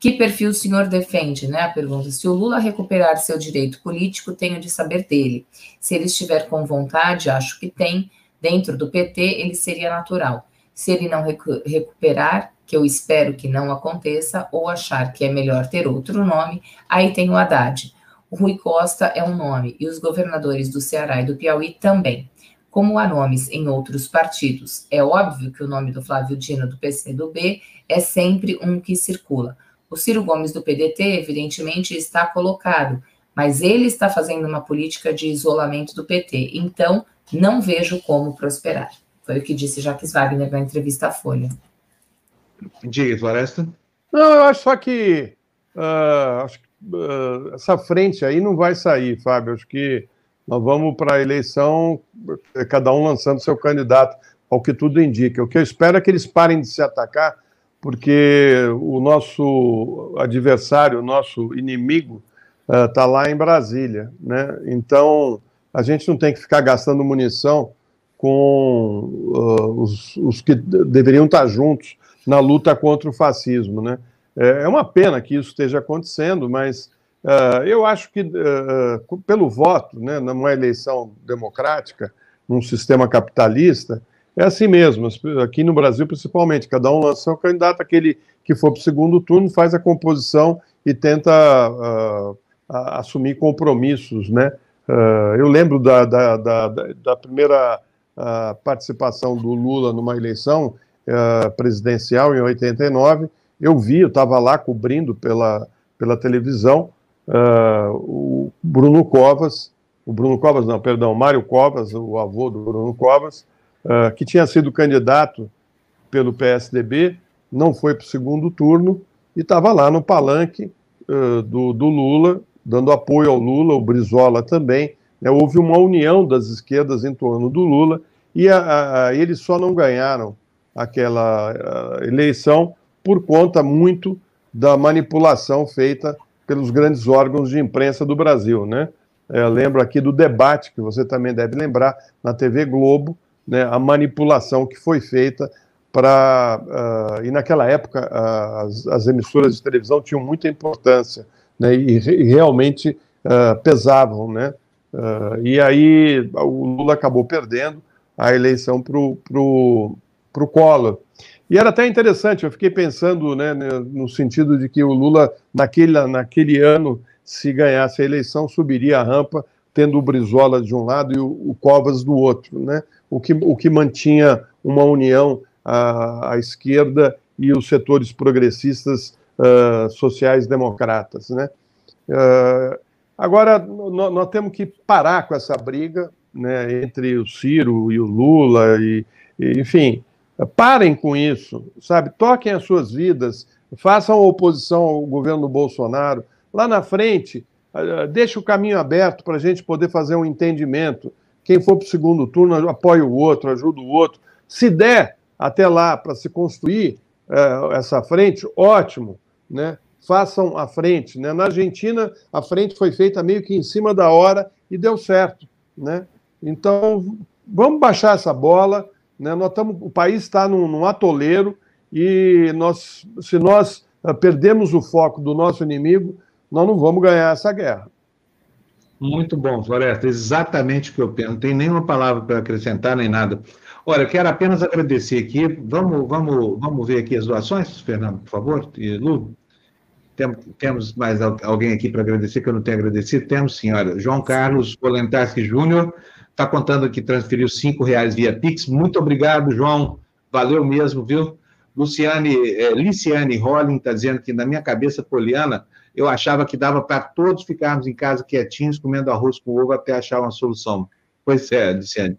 Que perfil o senhor defende, né? A pergunta. Se o Lula recuperar seu direito político, tenho de saber dele. Se ele estiver com vontade, acho que tem, dentro do PT, ele seria natural. Se ele não recu recuperar, que eu espero que não aconteça, ou achar que é melhor ter outro nome, aí tem o Haddad. O Rui Costa é um nome, e os governadores do Ceará e do Piauí também. Como há nomes em outros partidos, é óbvio que o nome do Flávio Dino do PCdoB é sempre um que circula. O Ciro Gomes do PDT, evidentemente, está colocado, mas ele está fazendo uma política de isolamento do PT, então não vejo como prosperar. Foi o que disse Jacques Wagner na entrevista à Folha. Diga, Floresta. Não, eu acho só que, uh, acho que uh, essa frente aí não vai sair, Fábio. Acho que nós vamos para a eleição, eh, cada um lançando seu candidato, ao que tudo indica. O que eu espero é que eles parem de se atacar, porque o nosso adversário, o nosso inimigo, está uh, lá em Brasília. Né? Então, a gente não tem que ficar gastando munição com os, os, que deveriam estar juntos na luta contra o fascismo. Né? É, é uma pena que isso esteja acontecendo, mas uh, eu acho que, uh, pelo voto, né, numa eleição democrática, num sistema capitalista, é assim mesmo, aqui no Brasil principalmente, cada um lança um candidato, aquele que for para o segundo turno faz a composição e tenta uh, assumir compromissos, né? Uh, eu lembro da, da, da, da primeira uh, participação do Lula numa eleição, uh, presidencial em 89. Eu vi, eu estava lá cobrindo pela, pela televisão uh, o Bruno Covas, o Bruno Covas, não, perdão, Mário Covas, o avô do Bruno Covas, uh, que tinha sido candidato pelo PSDB, não foi para o segundo turno e estava lá no palanque do, do Lula, dando apoio ao Lula, o Brizola também. Né, houve uma união das esquerdas em torno do Lula e a, a, eles só não ganharam aquela uh, eleição por conta muito da manipulação feita pelos grandes órgãos de imprensa do Brasil, né? Eu é, lembro aqui do debate que você também deve lembrar na TV Globo, né? A manipulação que foi feita para. Uh, e naquela época, uh, as, as, emissoras de televisão tinham muita importância né, e, e realmente uh, pesavam. Né? e aí o Lula acabou perdendo a eleição para o Collor. E era até interessante, eu fiquei pensando né, no sentido de que o Lula, naquele, naquele ano, se ganhasse a eleição, subiria a rampa, tendo o Brizola de um lado e o, o Covas do outro, né? o, que, o que mantinha uma união à, à esquerda e os setores progressistas uh, sociais-democratas. Né? Uh, agora, nós temos que parar com essa briga né, entre o Ciro e o Lula, e, e, enfim, parem com isso, sabe? Toquem as suas vidas, façam oposição ao governo Bolsonaro. Lá na frente, uh, deixe o caminho aberto para a gente poder fazer um entendimento. Quem for para o segundo turno, apoia o outro, ajuda o outro. Se der até lá para se construir uh, essa frente, ótimo, né? Façam a frente. Né? Na Argentina, a frente foi feita meio que em cima da hora e deu certo. Né? Então, vamos baixar essa bola. Né? Nós tamo, o país está num, num, atoleiro e nós, se nós uh, perdemos o foco do nosso inimigo, nós não vamos ganhar essa guerra. Muito bom, Floresta. Exatamente o que eu penso. Não tem nenhuma palavra para acrescentar, nem nada. Olha, eu quero apenas agradecer aqui. Vamos, vamos, vamos ver aqui as doações, Fernando, por favor. E Lu, tem, temos mais alguém aqui para agradecer que eu não tenho agradecido? Temos, senhora. João Carlos Volentarski Júnior está contando que transferiu cinco reais via Pix. Muito obrigado, João. Valeu mesmo, viu? Luciane, é, Liciane Rolling está dizendo que na minha cabeça poliana eu achava que dava para todos ficarmos em casa quietinhos, comendo arroz com ovo até achar uma solução. Pois é, Luciane.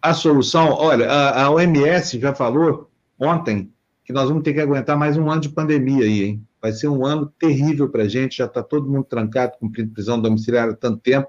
A solução, olha, a, a OMS já falou ontem que nós vamos ter que aguentar mais um ano de pandemia aí, hein? Vai ser um ano terrível para a gente, já está todo mundo trancado, cumprindo prisão domiciliar há tanto tempo.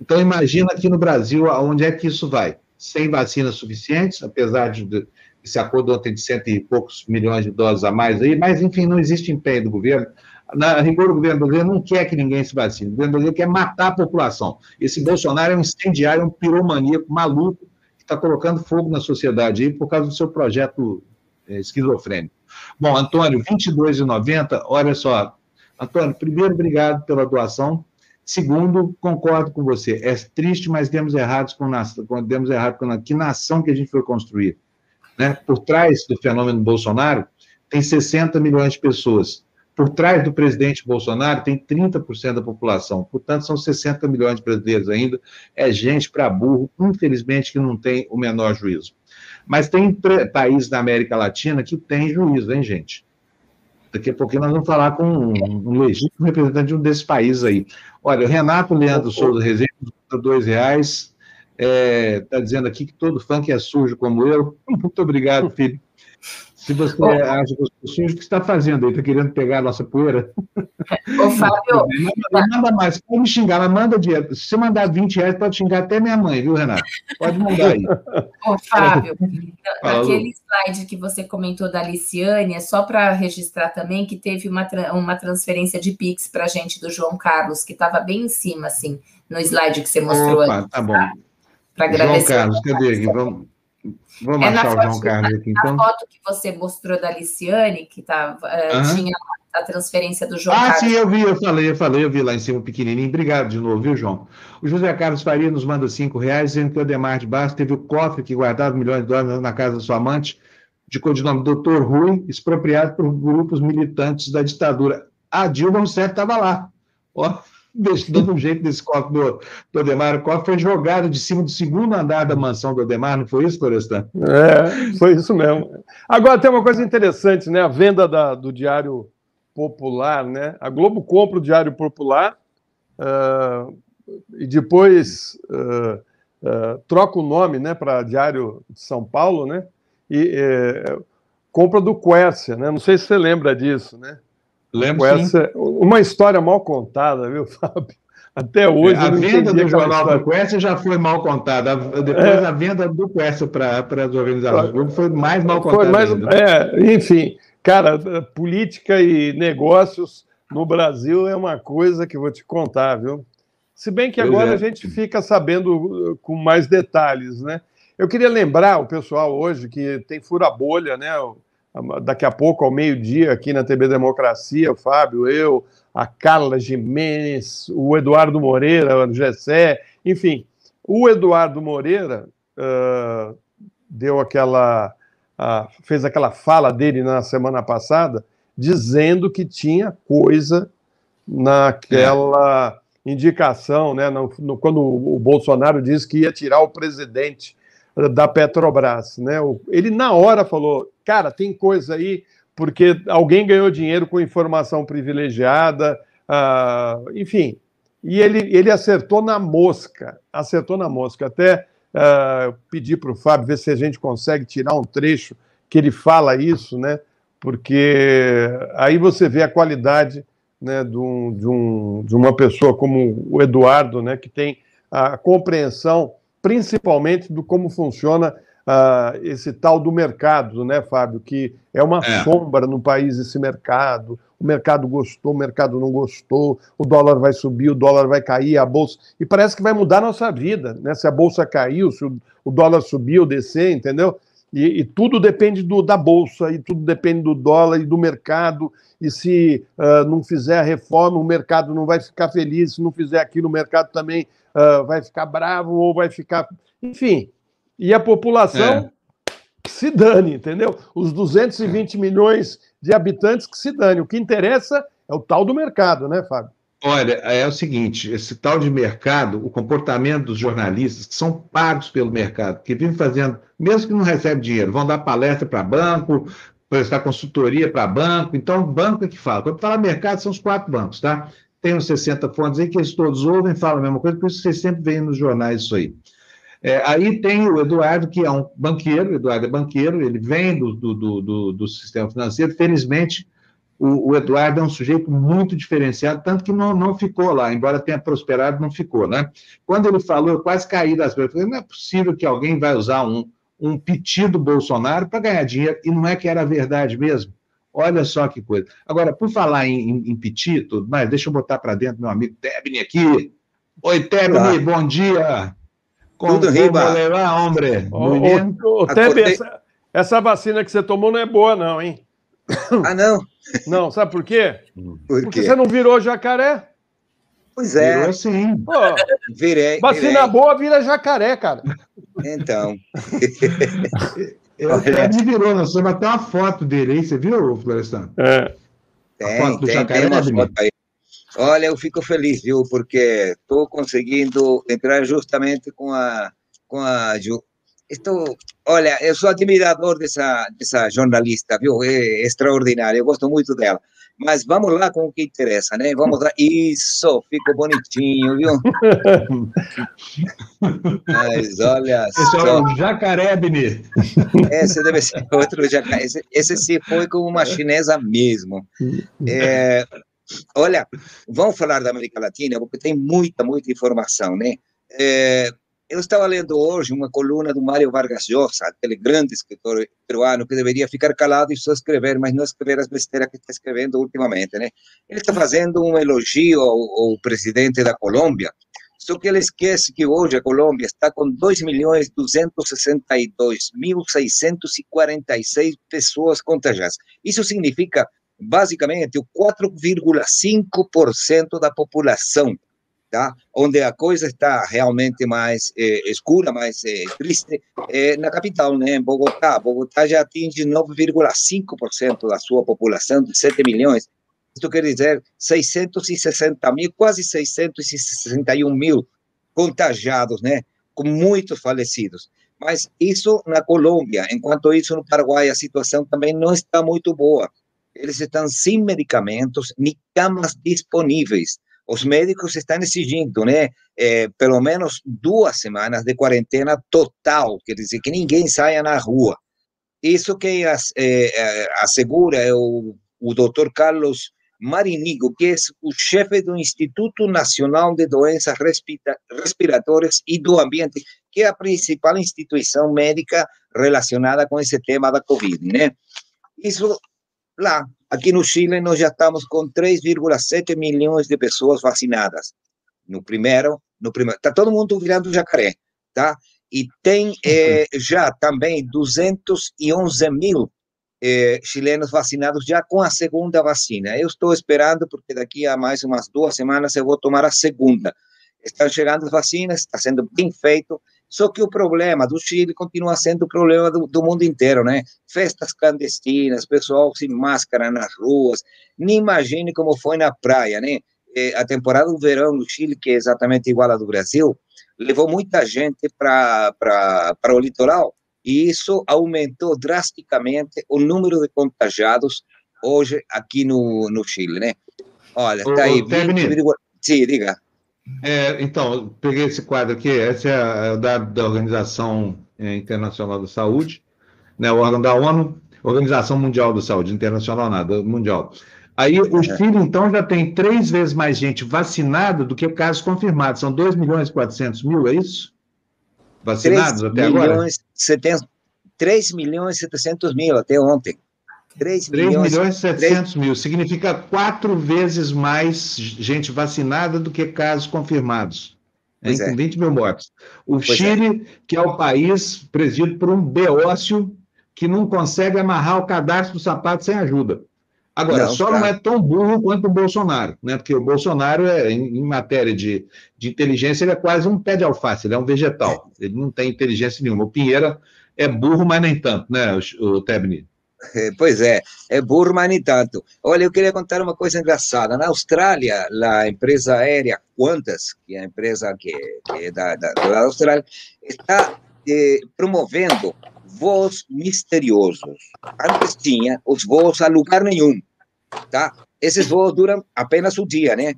Então, imagina aqui no Brasil, aonde é que isso vai? Sem vacinas suficientes, apesar de, esse acordo ontem de cento e poucos milhões de doses a mais aí, mas, enfim, não existe empenho do governo. Na rigor, o governo brasileiro não quer que ninguém se vacine. O governo brasileiro quer matar a população. Esse Bolsonaro é um incendiário, um piromaníaco maluco que está colocando fogo na sociedade aí por causa do seu projeto é, esquizofrênico. Bom, Antônio, R$ 22,90, olha só. Antônio, primeiro, obrigado pela doação. Segundo, concordo com você. É triste, mas demos errados com, demos errado com que nação que a gente foi construir. Né? Por trás do fenômeno Bolsonaro, tem 60 milhões de pessoas. Por trás do presidente Bolsonaro tem 30% da população. Portanto, são 60 milhões de brasileiros ainda. É gente para burro, infelizmente, que não tem o menor juízo. Mas tem países da América Latina que tem juízo, hein, gente? Daqui a pouquinho nós vamos falar com um, um legítimo representante de um desses países aí. Olha, o Renato Leandro Souza Rezende, dois reais, está é, tá dizendo aqui que todo funk é sujo como eu. [laughs] Muito obrigado, filho. Se você acha que eu sou sujo, o que está fazendo aí? Está querendo pegar a nossa poeira? Ô, Fábio. Manda, manda, mais, pode me xingar, mas manda dinheiro. Se você mandar 20 reais, pode xingar até minha mãe, viu, Renato? Pode mandar aí. [laughs] Ô, Fábio, [laughs] aquele slide que você comentou da Liciane, é só para registrar também que teve uma, uma transferência de Pix para a gente do João Carlos, que estava bem em cima, assim, no slide que você mostrou. Opa, tá bom. Para agradecer. João Carlos, cadê aqui? Vamos. Vamos é achar o João Carlos aqui, então. A foto que você mostrou da Liciane, que tá, uh, tinha a transferência do João ah, Carlos. Ah, sim, eu vi, eu falei, eu falei, eu vi lá em cima pequenininho. Obrigado de novo, viu, João? O José Carlos Faria nos manda cinco reais, dizendo que o Ademar de Barros teve o cofre que guardava milhões de dólares na casa da sua amante, de codinome Doutor Rui, expropriado por grupos militantes da ditadura. A Dilma, certo, estava lá. Ó dando um jeito desse copo do, do Odemar. O copo foi jogado de cima do segundo andar da mansão do Odemar, não foi isso, Florestan? É, foi isso mesmo. Agora tem uma coisa interessante, né? A venda da, do Diário Popular, né? A Globo compra o Diário Popular uh, e depois uh, uh, troca o nome, né, para Diário de São Paulo, né? E compra do Quércia, né? Não sei se você lembra disso, né? Lembro essa. Uma história mal contada, viu, [laughs] Fábio? Até hoje. A venda do jornal do Quest já foi mal contada. Depois é. a venda do Quest para as organizações foi mais mal contada. Foi mais, é, enfim, cara, política e negócios no Brasil é uma coisa que eu vou te contar, viu? Se bem que agora é. a gente fica sabendo uh, com mais detalhes, né? Eu queria lembrar o pessoal hoje que tem fura-bolha, né? Daqui a pouco, ao meio-dia, aqui na TV Democracia, o Fábio, eu, a Carla Jimenez, o Eduardo Moreira, o Gessé, enfim. O Eduardo Moreira uh, deu aquela. Uh, fez aquela fala dele na semana passada, dizendo que tinha coisa naquela indicação, né, no, no, quando o Bolsonaro disse que ia tirar o presidente da Petrobras, né? Ele na hora falou, cara, tem coisa aí porque alguém ganhou dinheiro com informação privilegiada, uh, enfim. E ele, ele acertou na mosca, acertou na mosca. Até uh, pedi para o Fábio ver se a gente consegue tirar um trecho que ele fala isso, né? Porque aí você vê a qualidade né, de, um, de, um, de uma pessoa como o Eduardo, né, que tem a compreensão principalmente do como funciona uh, esse tal do mercado, né, Fábio? Que é uma é. sombra no país esse mercado. O mercado gostou, o mercado não gostou, o dólar vai subir, o dólar vai cair, a bolsa. E parece que vai mudar a nossa vida, né? Se a bolsa caiu, se o, dólar subir ou descer, entendeu? E, e, tudo depende do, da bolsa, e tudo depende do dólar e do mercado. E se uh, não fizer a reforma, o mercado não vai ficar feliz. Se não fizer aquilo, o mercado também uh, vai ficar bravo ou vai ficar. Enfim. E a população é. que se dane, entendeu? Os 220 milhões de habitantes que se dane. O que interessa é o tal do mercado, né, Fábio? Olha, é o seguinte: esse tal de mercado, o comportamento dos jornalistas que são pagos pelo mercado, que vivem fazendo, mesmo que não recebem dinheiro, vão dar palestra para banco, prestar consultoria para banco. Então, banco é que fala. Quando fala mercado, são os quatro bancos, tá? Tem uns 60 fontes aí que eles todos ouvem, falam a mesma coisa, por isso vocês sempre veem nos jornais isso aí. É, aí tem o Eduardo, que é um banqueiro, Eduardo é banqueiro, ele vem do, do, do, do sistema financeiro, felizmente o, o, Eduardo é um sujeito muito diferenciado, tanto que não, não ficou lá, embora tenha prosperado, não ficou, né? Quando ele falou, eu quase caí das pernas, falei, não é possível que alguém vai usar um, um piti do Bolsonaro para ganhar dinheiro, e não é que era verdade mesmo. Olha só que coisa. Agora, por falar em, em, em piti, tudo mais, deixa eu botar para dentro meu amigo Tebni aqui. Oi, Tebni, bom dia. Com, tudo riba. Levar, hombre. Ô, ô, Tebni, essa, essa vacina que você tomou não é boa, não, hein? [coughs] Ah, não? Não, sabe por quê? Por Porque você não virou jacaré? Pois é. Virou sim. Pô, virei. Vacina virei. boa vira jacaré, cara. Então. [laughs] Eu até virou, nós vamos até uma foto dele aí, você viu, Florestan? É. Tem, tem, tem uma foto aí. Olha, eu fico feliz, viu, porque estou conseguindo entrar justamente com a, com a estou, olha, eu sou admirador dessa, dessa jornalista, viu? É extraordinária, eu gosto muito dela. Mas vamos lá com o que interessa, né? Vamos lá. Isso, ficou bonitinho, viu? [laughs] Mas olha esse só. é o jacaré, Bini. Esse deve ser outro jacaré. Esse, esse se foi com uma chinesa mesmo. É, olha, vamos falar da América Latina, porque tem muita, muita informação, né? É, eu estava lendo hoje uma coluna do Mário Vargas Llosa, aquele grande escritor peruano que deveria ficar calado e só escrever, mas não escrever as besteiras que está escrevendo ultimamente, né? Ele está fazendo um elogio ao, ao presidente da Colômbia, só que ele esquece que hoje a Colômbia está com 2.262.646 pessoas contagiadas. Isso significa, basicamente, o 4,5% da população tá? onde a coisa está realmente mais eh, escura, mais eh, triste, é na capital, né? em Bogotá. Bogotá já atinge 9,5% da sua população, de 7 milhões. Isso quer dizer 660 mil, quase 661 mil contagiados, né? com muitos falecidos. Mas isso na Colômbia, enquanto isso no Paraguai a situação também não está muito boa. Eles estão sem medicamentos, nem camas disponíveis os médicos estão exigindo, né, é, pelo menos duas semanas de quarentena total, quer dizer, que ninguém saia na rua. Isso que é, é, assegura é o, o doutor Carlos Marinigo, que é o chefe do Instituto Nacional de Doenças Respiratórias e do Ambiente, que é a principal instituição médica relacionada com esse tema da Covid, né? Isso lá, aqui no Chile, nós já estamos com 3,7 milhões de pessoas vacinadas. No primeiro, no primeiro, está todo mundo virando jacaré, tá? e tem eh, já também 211 mil eh, chilenos vacinados já com a segunda vacina. Eu estou esperando, porque daqui a mais umas duas semanas eu vou tomar a segunda. Estão chegando as vacinas, está sendo bem feito, só que o problema do Chile continua sendo o problema do, do mundo inteiro, né? Festas clandestinas, pessoal sem máscara nas ruas, nem imagine como foi na praia, né? Eh, a temporada do verão no Chile, que é exatamente igual à do Brasil, levou muita gente para o litoral, e isso aumentou drasticamente o número de contagiados hoje aqui no, no Chile, né? Olha, está aí. 20, Sim, diga. É, então, peguei esse quadro aqui, esse é o dado da Organização é, Internacional da Saúde, né, o órgão da ONU, Organização Mundial da Saúde, internacional nada, mundial. Aí o Chile, então, já tem três vezes mais gente vacinada do que casos confirmados. São 2 milhões e 400 mil, é isso? Vacinados até milhões, agora? 70, 3 milhões e 700 mil até ontem. 3, 3 milhões, milhões e 700 3... mil. Significa quatro vezes mais gente vacinada do que casos confirmados. Hein, é. Com 20 mil mortes. O pois é. Chile, é. que é o país presidido por um beócio que não consegue amarrar o cadastro do sapato sem ajuda. Agora, não, só não é tão burro quanto o Bolsonaro, né? Porque o Bolsonaro, é, em, em, matéria de, de inteligência, ele é quase um pé de alface, ele é um vegetal, ele não tem inteligência nenhuma. O Pinheira é burro, mas nem tanto, né, o, o Tebni? É, pois é, é burro, mas nem tanto. Olha, eu queria contar uma coisa engraçada. Na Austrália, a empresa aérea Qantas, que é a empresa que, que é da, da, da Austrália, está eh, promovendo voos misteriosos. Antes tinha os voos a lugar nenhum tá? Esses voos duram apenas um dia, né?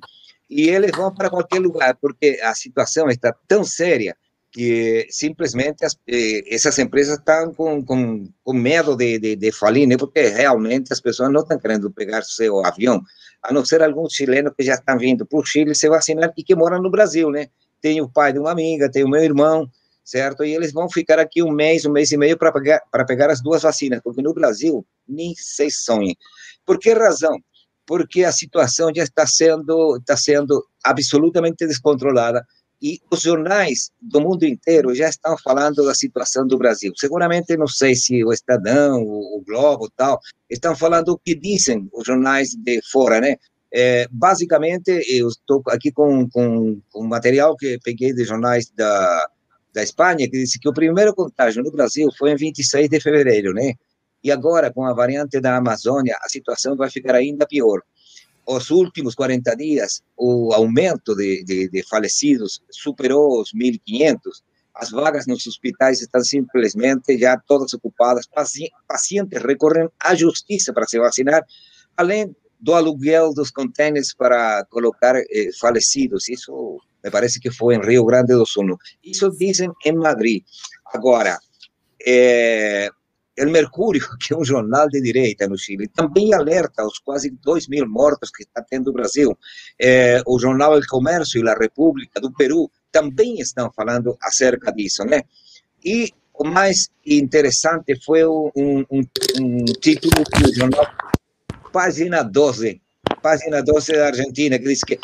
E eles vão para qualquer lugar, porque a situação está tão séria que simplesmente as, eh, essas empresas estão com, com, com medo de, de, de, falir, né? Porque realmente as pessoas não estão querendo pegar seu avião, a não ser alguns chilenos que já estão vindo para o Chile se vacinar e que moram no Brasil, né? Tem o pai de uma amiga, tem o meu irmão, certo? E eles vão ficar aqui um mês, um mês e meio para pegar, pegar as duas vacinas, porque no Brasil nem se sonhem. Por que razão? Porque a situação já está sendo, está sendo absolutamente descontrolada e os jornais do mundo inteiro já estão falando da situação do Brasil. Seguramente, não sei se o Estadão, o, Globo tal, estão falando o que dizem os jornais de fora, né? É, basicamente, eu estou aqui com, com, com material que peguei de jornais da, da Espanha, que disse que o primeiro contágio no Brasil foi em 26 de fevereiro, né? E agora, com a variante da Amazônia, a situação vai ficar ainda pior. Os últimos 40 dias, o aumento de, de, de falecidos superou os 1.500. As vagas nos hospitais estão simplesmente já todas ocupadas. Pacientes recorrem à justiça para se vacinar, além do aluguel dos contêineres para colocar eh, falecidos. Isso me parece que foi em Rio Grande do Sul. Isso dizem em Madrid. Agora, eh, o Mercúrio, [laughs] que é um jornal de direita no Chile, também alerta os quase 2 mil mortos que está tendo o Brasil. É, o jornal El Comércio e a República do Peru também estão falando acerca disso, né? E o mais interessante foi um, um, um título do jornal Página 12, Página 12 da Argentina, que diz que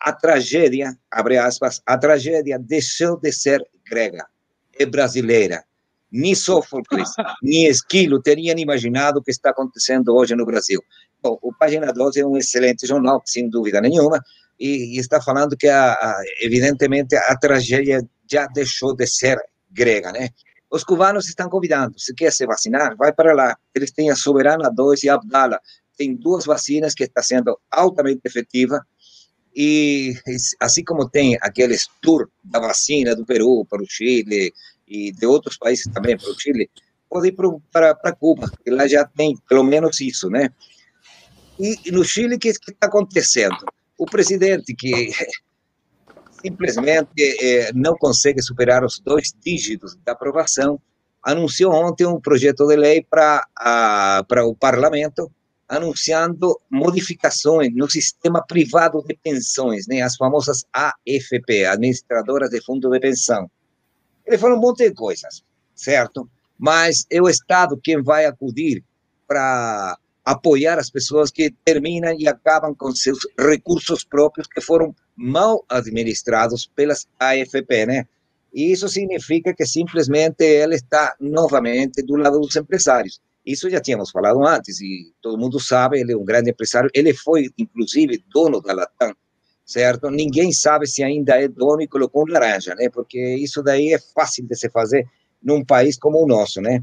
a tragédia, abre aspas, a tragédia deixou de ser grega, é brasileira ni Sófocles, [laughs] ni Esquilo teriam imaginado o que está acontecendo hoje no Brasil. Bom, o Página 12 é um excelente jornal, sem dúvida nenhuma, e, e está falando que, a, a, evidentemente, a tragédia já deixou de ser grega, né? Os cubanos estão convidando, se quer se vacinar, vai para lá. Eles têm a Soberana 2 e a Abdala. Tem duas vacinas que estão sendo altamente efetivas, e assim como tem aqueles tour da vacina do Peru para o Chile, e de outros países também, para o Chile, pode ir para Cuba, que lá já tem pelo menos isso, né? E, e no Chile, o que está acontecendo? O presidente, que [laughs] simplesmente eh, não consegue superar os dois dígitos da aprovação, anunciou ontem um projeto de lei para o parlamento, anunciando modificações no sistema privado de pensões, né, as famosas AFP, administradoras de fundo de pensão. Ele falou um monte de coisas, certo? Mas é o Estado quem vai acudir para apoiar as pessoas que terminam e acabam com seus recursos próprios que foram mal administrados pelas AFP, né? E isso significa que simplesmente ele está novamente do lado dos empresários. Isso já tínhamos falado antes e todo mundo sabe, ele é um grande empresário, ele foi inclusive dono da Latam, certo? Ninguém sabe se ainda é dono e colocou laranja, né? Porque isso daí é fácil de se fazer num país como o nosso, né?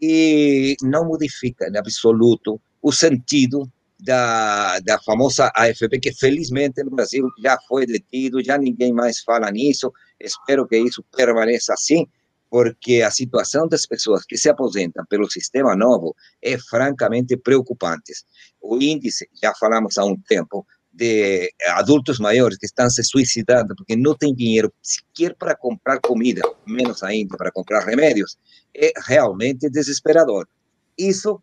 E não modifica em absoluto o sentido da, da famosa AFP, que felizmente no Brasil já foi detido, já ninguém mais fala nisso. Espero que isso permaneça assim, porque a situação das pessoas que se aposentam pelo sistema novo é francamente preocupante. O índice, já falamos há um tempo, de adultos maiores que estão se suicidando porque não têm dinheiro sequer para comprar comida, menos ainda para comprar remédios, é realmente desesperador. Isso,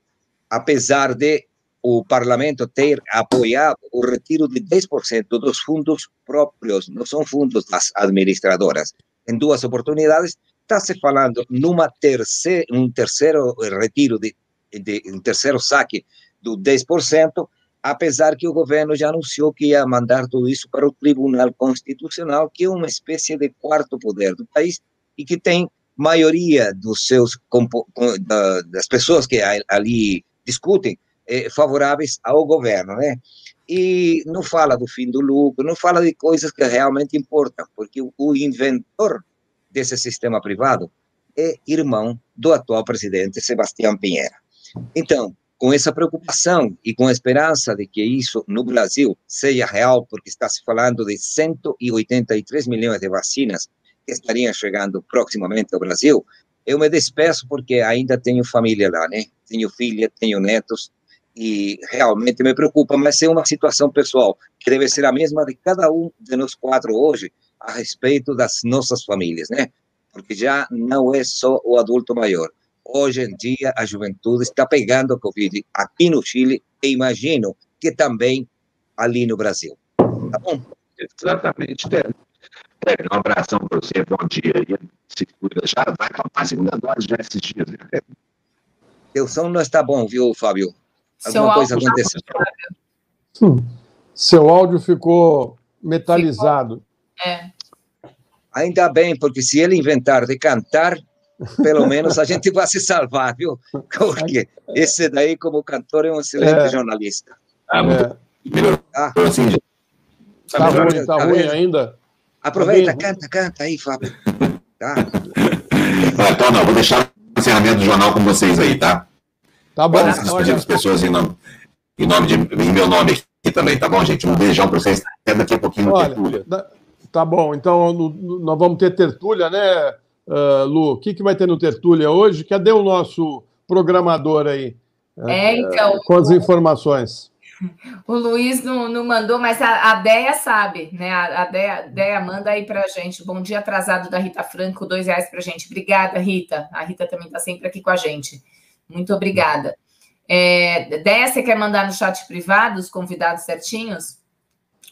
apesar de o parlamento ter apoiado o retiro de 10% dos fundos próprios, não são fundos das administradoras. Em duas oportunidades, está se falando numa terceira, um terceiro retiro de, de um terceiro saque do 10%, apesar que o governo já anunciou que ia mandar tudo isso para o Tribunal Constitucional, que é uma espécie de quarto poder do país e que tem maioria dos seus das pessoas que ali discutem eh, favoráveis ao governo, né? E não fala do fim do lucro, não fala de coisas que realmente importam, porque o inventor desse sistema privado é irmão do atual presidente Sebastião Pinheira. Então, com essa preocupação e com a esperança de que isso no Brasil seja real, porque está se falando de 183 milhões de vacinas que estariam chegando proximamente ao Brasil, eu me despeço porque ainda tenho família lá, né? Tenho filha, tenho netos e realmente me preocupa, mas é uma situação pessoal que deve ser a mesma de cada um de nós quatro hoje a respeito das nossas famílias, né? Porque já não é só o adulto maior Hoje em dia, a juventude está pegando a Covid aqui no Chile e imagino que também ali no Brasil. Tá bom? Exatamente. um abração para você, bom dia. Se cuida, já vai para a segunda dose já esses dias. Né? Teu som não está bom, viu, Fábio? Alguma coisa tá aconteceu. Hum. Seu áudio ficou metalizado. Ficou. É. Ainda bem, porque se ele inventar de cantar, pelo menos a gente vai se salvar, viu? Porque esse daí, como cantor, é um excelente é. jornalista. Ah, é. Ah. Assim, tá, tá ruim, tá, tá ruim ainda? Aproveita, tá canta, canta aí, Fábio. Tá. Então, não, vou deixar o encerramento do jornal com vocês aí, tá? Tá bom. Podem se despedir das pessoas em nome, em nome de em meu nome aqui também, tá bom, gente? Um beijão para vocês. Até daqui a pouquinho no Olha, Tertúlia. Tá bom, então nós vamos ter Tertúlia, né? Uh, Lu, o que, que vai ter no Tertúlia hoje? Cadê o nosso programador aí? É, então. Com as informações. O Luiz não, não mandou, mas a, a Deia sabe, né? A, a Deia, Deia manda aí para gente. Bom dia atrasado da Rita Franco, dois reais para gente. Obrigada, Rita. A Rita também está sempre aqui com a gente. Muito obrigada. É, Deia, você quer mandar no chat privado os convidados certinhos?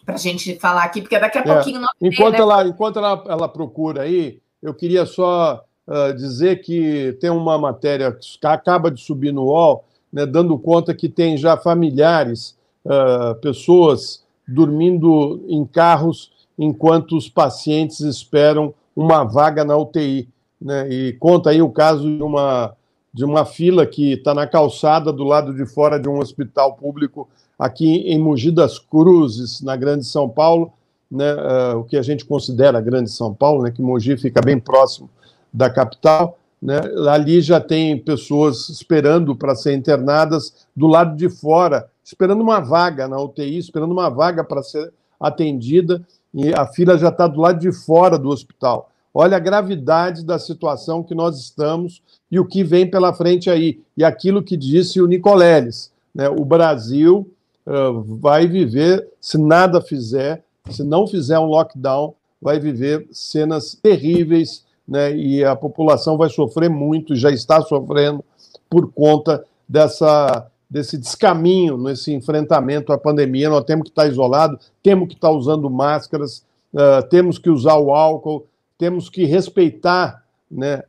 Para a gente falar aqui, porque daqui a é, pouquinho. enquanto, né? ela, enquanto ela, ela procura aí, eu queria só uh, dizer que tem uma matéria que acaba de subir no UOL, né, dando conta que tem já familiares, uh, pessoas dormindo em carros enquanto os pacientes esperam uma vaga na UTI. Né, e conta aí o caso de uma, de uma fila que está na calçada do lado de fora de um hospital público aqui em Mogi das Cruzes, na Grande São Paulo, né, uh, o que a gente considera Grande São Paulo, né, que Mogi fica bem próximo da capital, né, ali já tem pessoas esperando para ser internadas do lado de fora, esperando uma vaga na UTI, esperando uma vaga para ser atendida, e a fila já está do lado de fora do hospital. Olha a gravidade da situação que nós estamos e o que vem pela frente aí. E aquilo que disse o Nicoleles, né, o Brasil uh, vai viver, se nada fizer, se não fizer um lockdown, vai viver cenas terríveis, né? E a população vai sofrer muito, já está sofrendo por conta dessa desse descaminho nesse enfrentamento à pandemia. Nós temos que estar isolado, temos que estar usando máscaras, uh, temos que usar o álcool, temos que respeitar, né?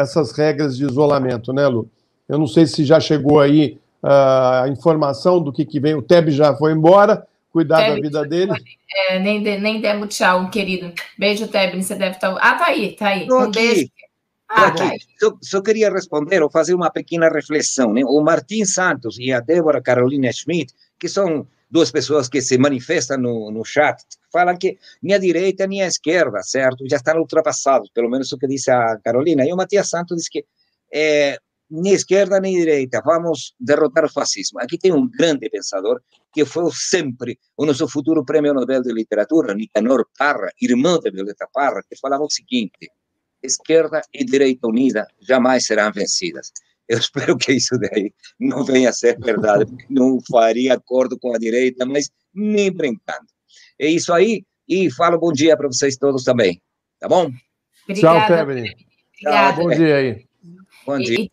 Essas regras de isolamento, né, Lu? Eu não sei se já chegou aí uh, a informação do que, que vem. O TEB já foi embora, cuidar da vida dele. É, nem, de, nem demos tchau, querido. Beijo, Tebni, você deve estar... Tá, ah, tá aí, tá aí. Tô um aqui. beijo. Ah, aqui. Tá só, só, queria responder ou fazer uma pequena reflexão. Né? O Martim Santos e a Débora Carolina Schmidt, que são duas pessoas que se manifestam no, no chat, falam que nem a direita nem a esquerda, certo? Já estão ultrapassados, pelo menos o que disse a Carolina. E o Matias Santos diz que é, nem esquerda nem direita, vamos derrotar o fascismo. Aqui tem um grande pensador que foi sempre o nosso futuro prêmio Nobel de Literatura, Nicanor Parra, irmão de Violeta Parra, que falava o seguinte: esquerda e direita unida jamais serão vencidas. Eu espero que isso daí não venha a ser verdade, não faria acordo com a direita, mas nem brincando. É isso aí, e falo bom dia para vocês todos também, tá bom? Obrigada. Tchau, Kevin. Tchau, bom dia aí. Bom dia.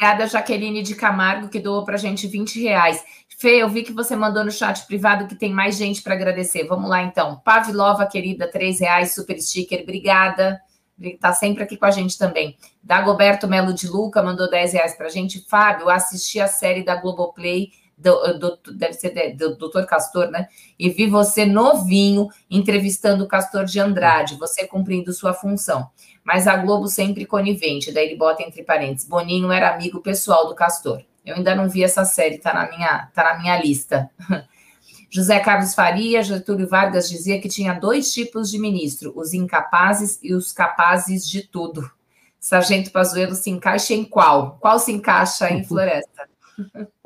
Obrigada, Jaqueline de Camargo, que doou para a gente 20 reais. Fê, eu vi que você mandou no chat privado que tem mais gente para agradecer. Vamos lá, então. Pavlova, querida, 3 reais, super sticker, obrigada está sempre aqui com a gente também. Dagoberto Melo de Luca mandou 10 reais para a gente. Fábio, assisti a série da Globoplay, do, do, deve ser do, do Dr. Castor, né? E vi você novinho entrevistando o Castor de Andrade, você cumprindo sua função. Mas a Globo sempre conivente, daí ele bota entre parênteses. Boninho era amigo pessoal do Castor. Eu ainda não vi essa série, tá na minha, tá na minha lista. [laughs] José Carlos Faria, Getúlio Vargas dizia que tinha dois tipos de ministro, os incapazes e os capazes de tudo. Sargento Pazuello se encaixa em qual? Qual se encaixa em [laughs] Floresta?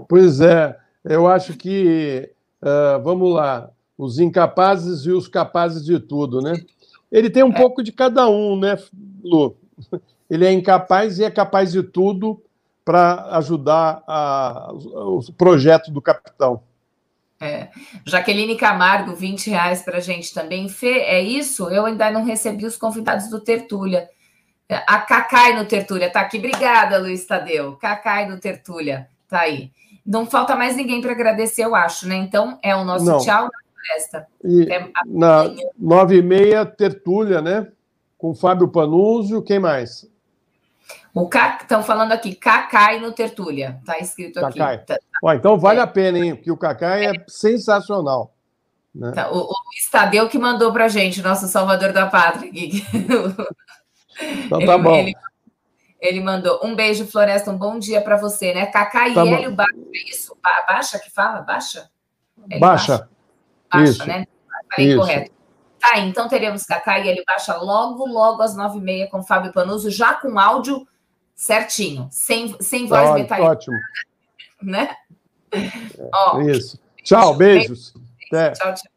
Pois é, eu acho que, uh, vamos lá, os incapazes e os capazes de tudo, né? Ele tem um é. pouco de cada um, né, Lu? Ele é incapaz e é capaz de tudo para ajudar a, o projeto do capitão. É. Jaqueline Camargo, 20 reais para a gente também. Fê, é isso? Eu ainda não recebi os convidados do Tertúlia. A Cacai no Tertúlia, tá aqui. Obrigada, Luiz Tadeu. Cacai no Tertúlia, tá aí. Não falta mais ninguém para agradecer, eu acho, né? Então, é o nosso não. tchau na festa. E na nove e meia, Tertúlia, né? Com Fábio Panúzio, quem mais? O estão falando aqui, Cacai no Tertúlia, tá escrito aqui. Tá, Ó, então vale é. a pena, hein? Porque o Cacai é, é sensacional. Né? Tá, o, o Estadeu que mandou pra gente, nosso salvador da pátria. então tá ele, bom. Ele, ele, mandou um beijo, Floresta, um bom dia para você, né? Cacai tá e Hélio Baixa, é isso? Baixa que fala? Baixa? Hélio baixa. Baixa, isso. né? Falei isso. correto. Tá, então teremos Cacai e Hélio Baixa logo, logo às nove e meia com Fábio Panuso, já com áudio certinho, sem, sem voz ah, metálica. Ótimo. Né? Ó, isso. Tchau, beijos. Tchau, tchau.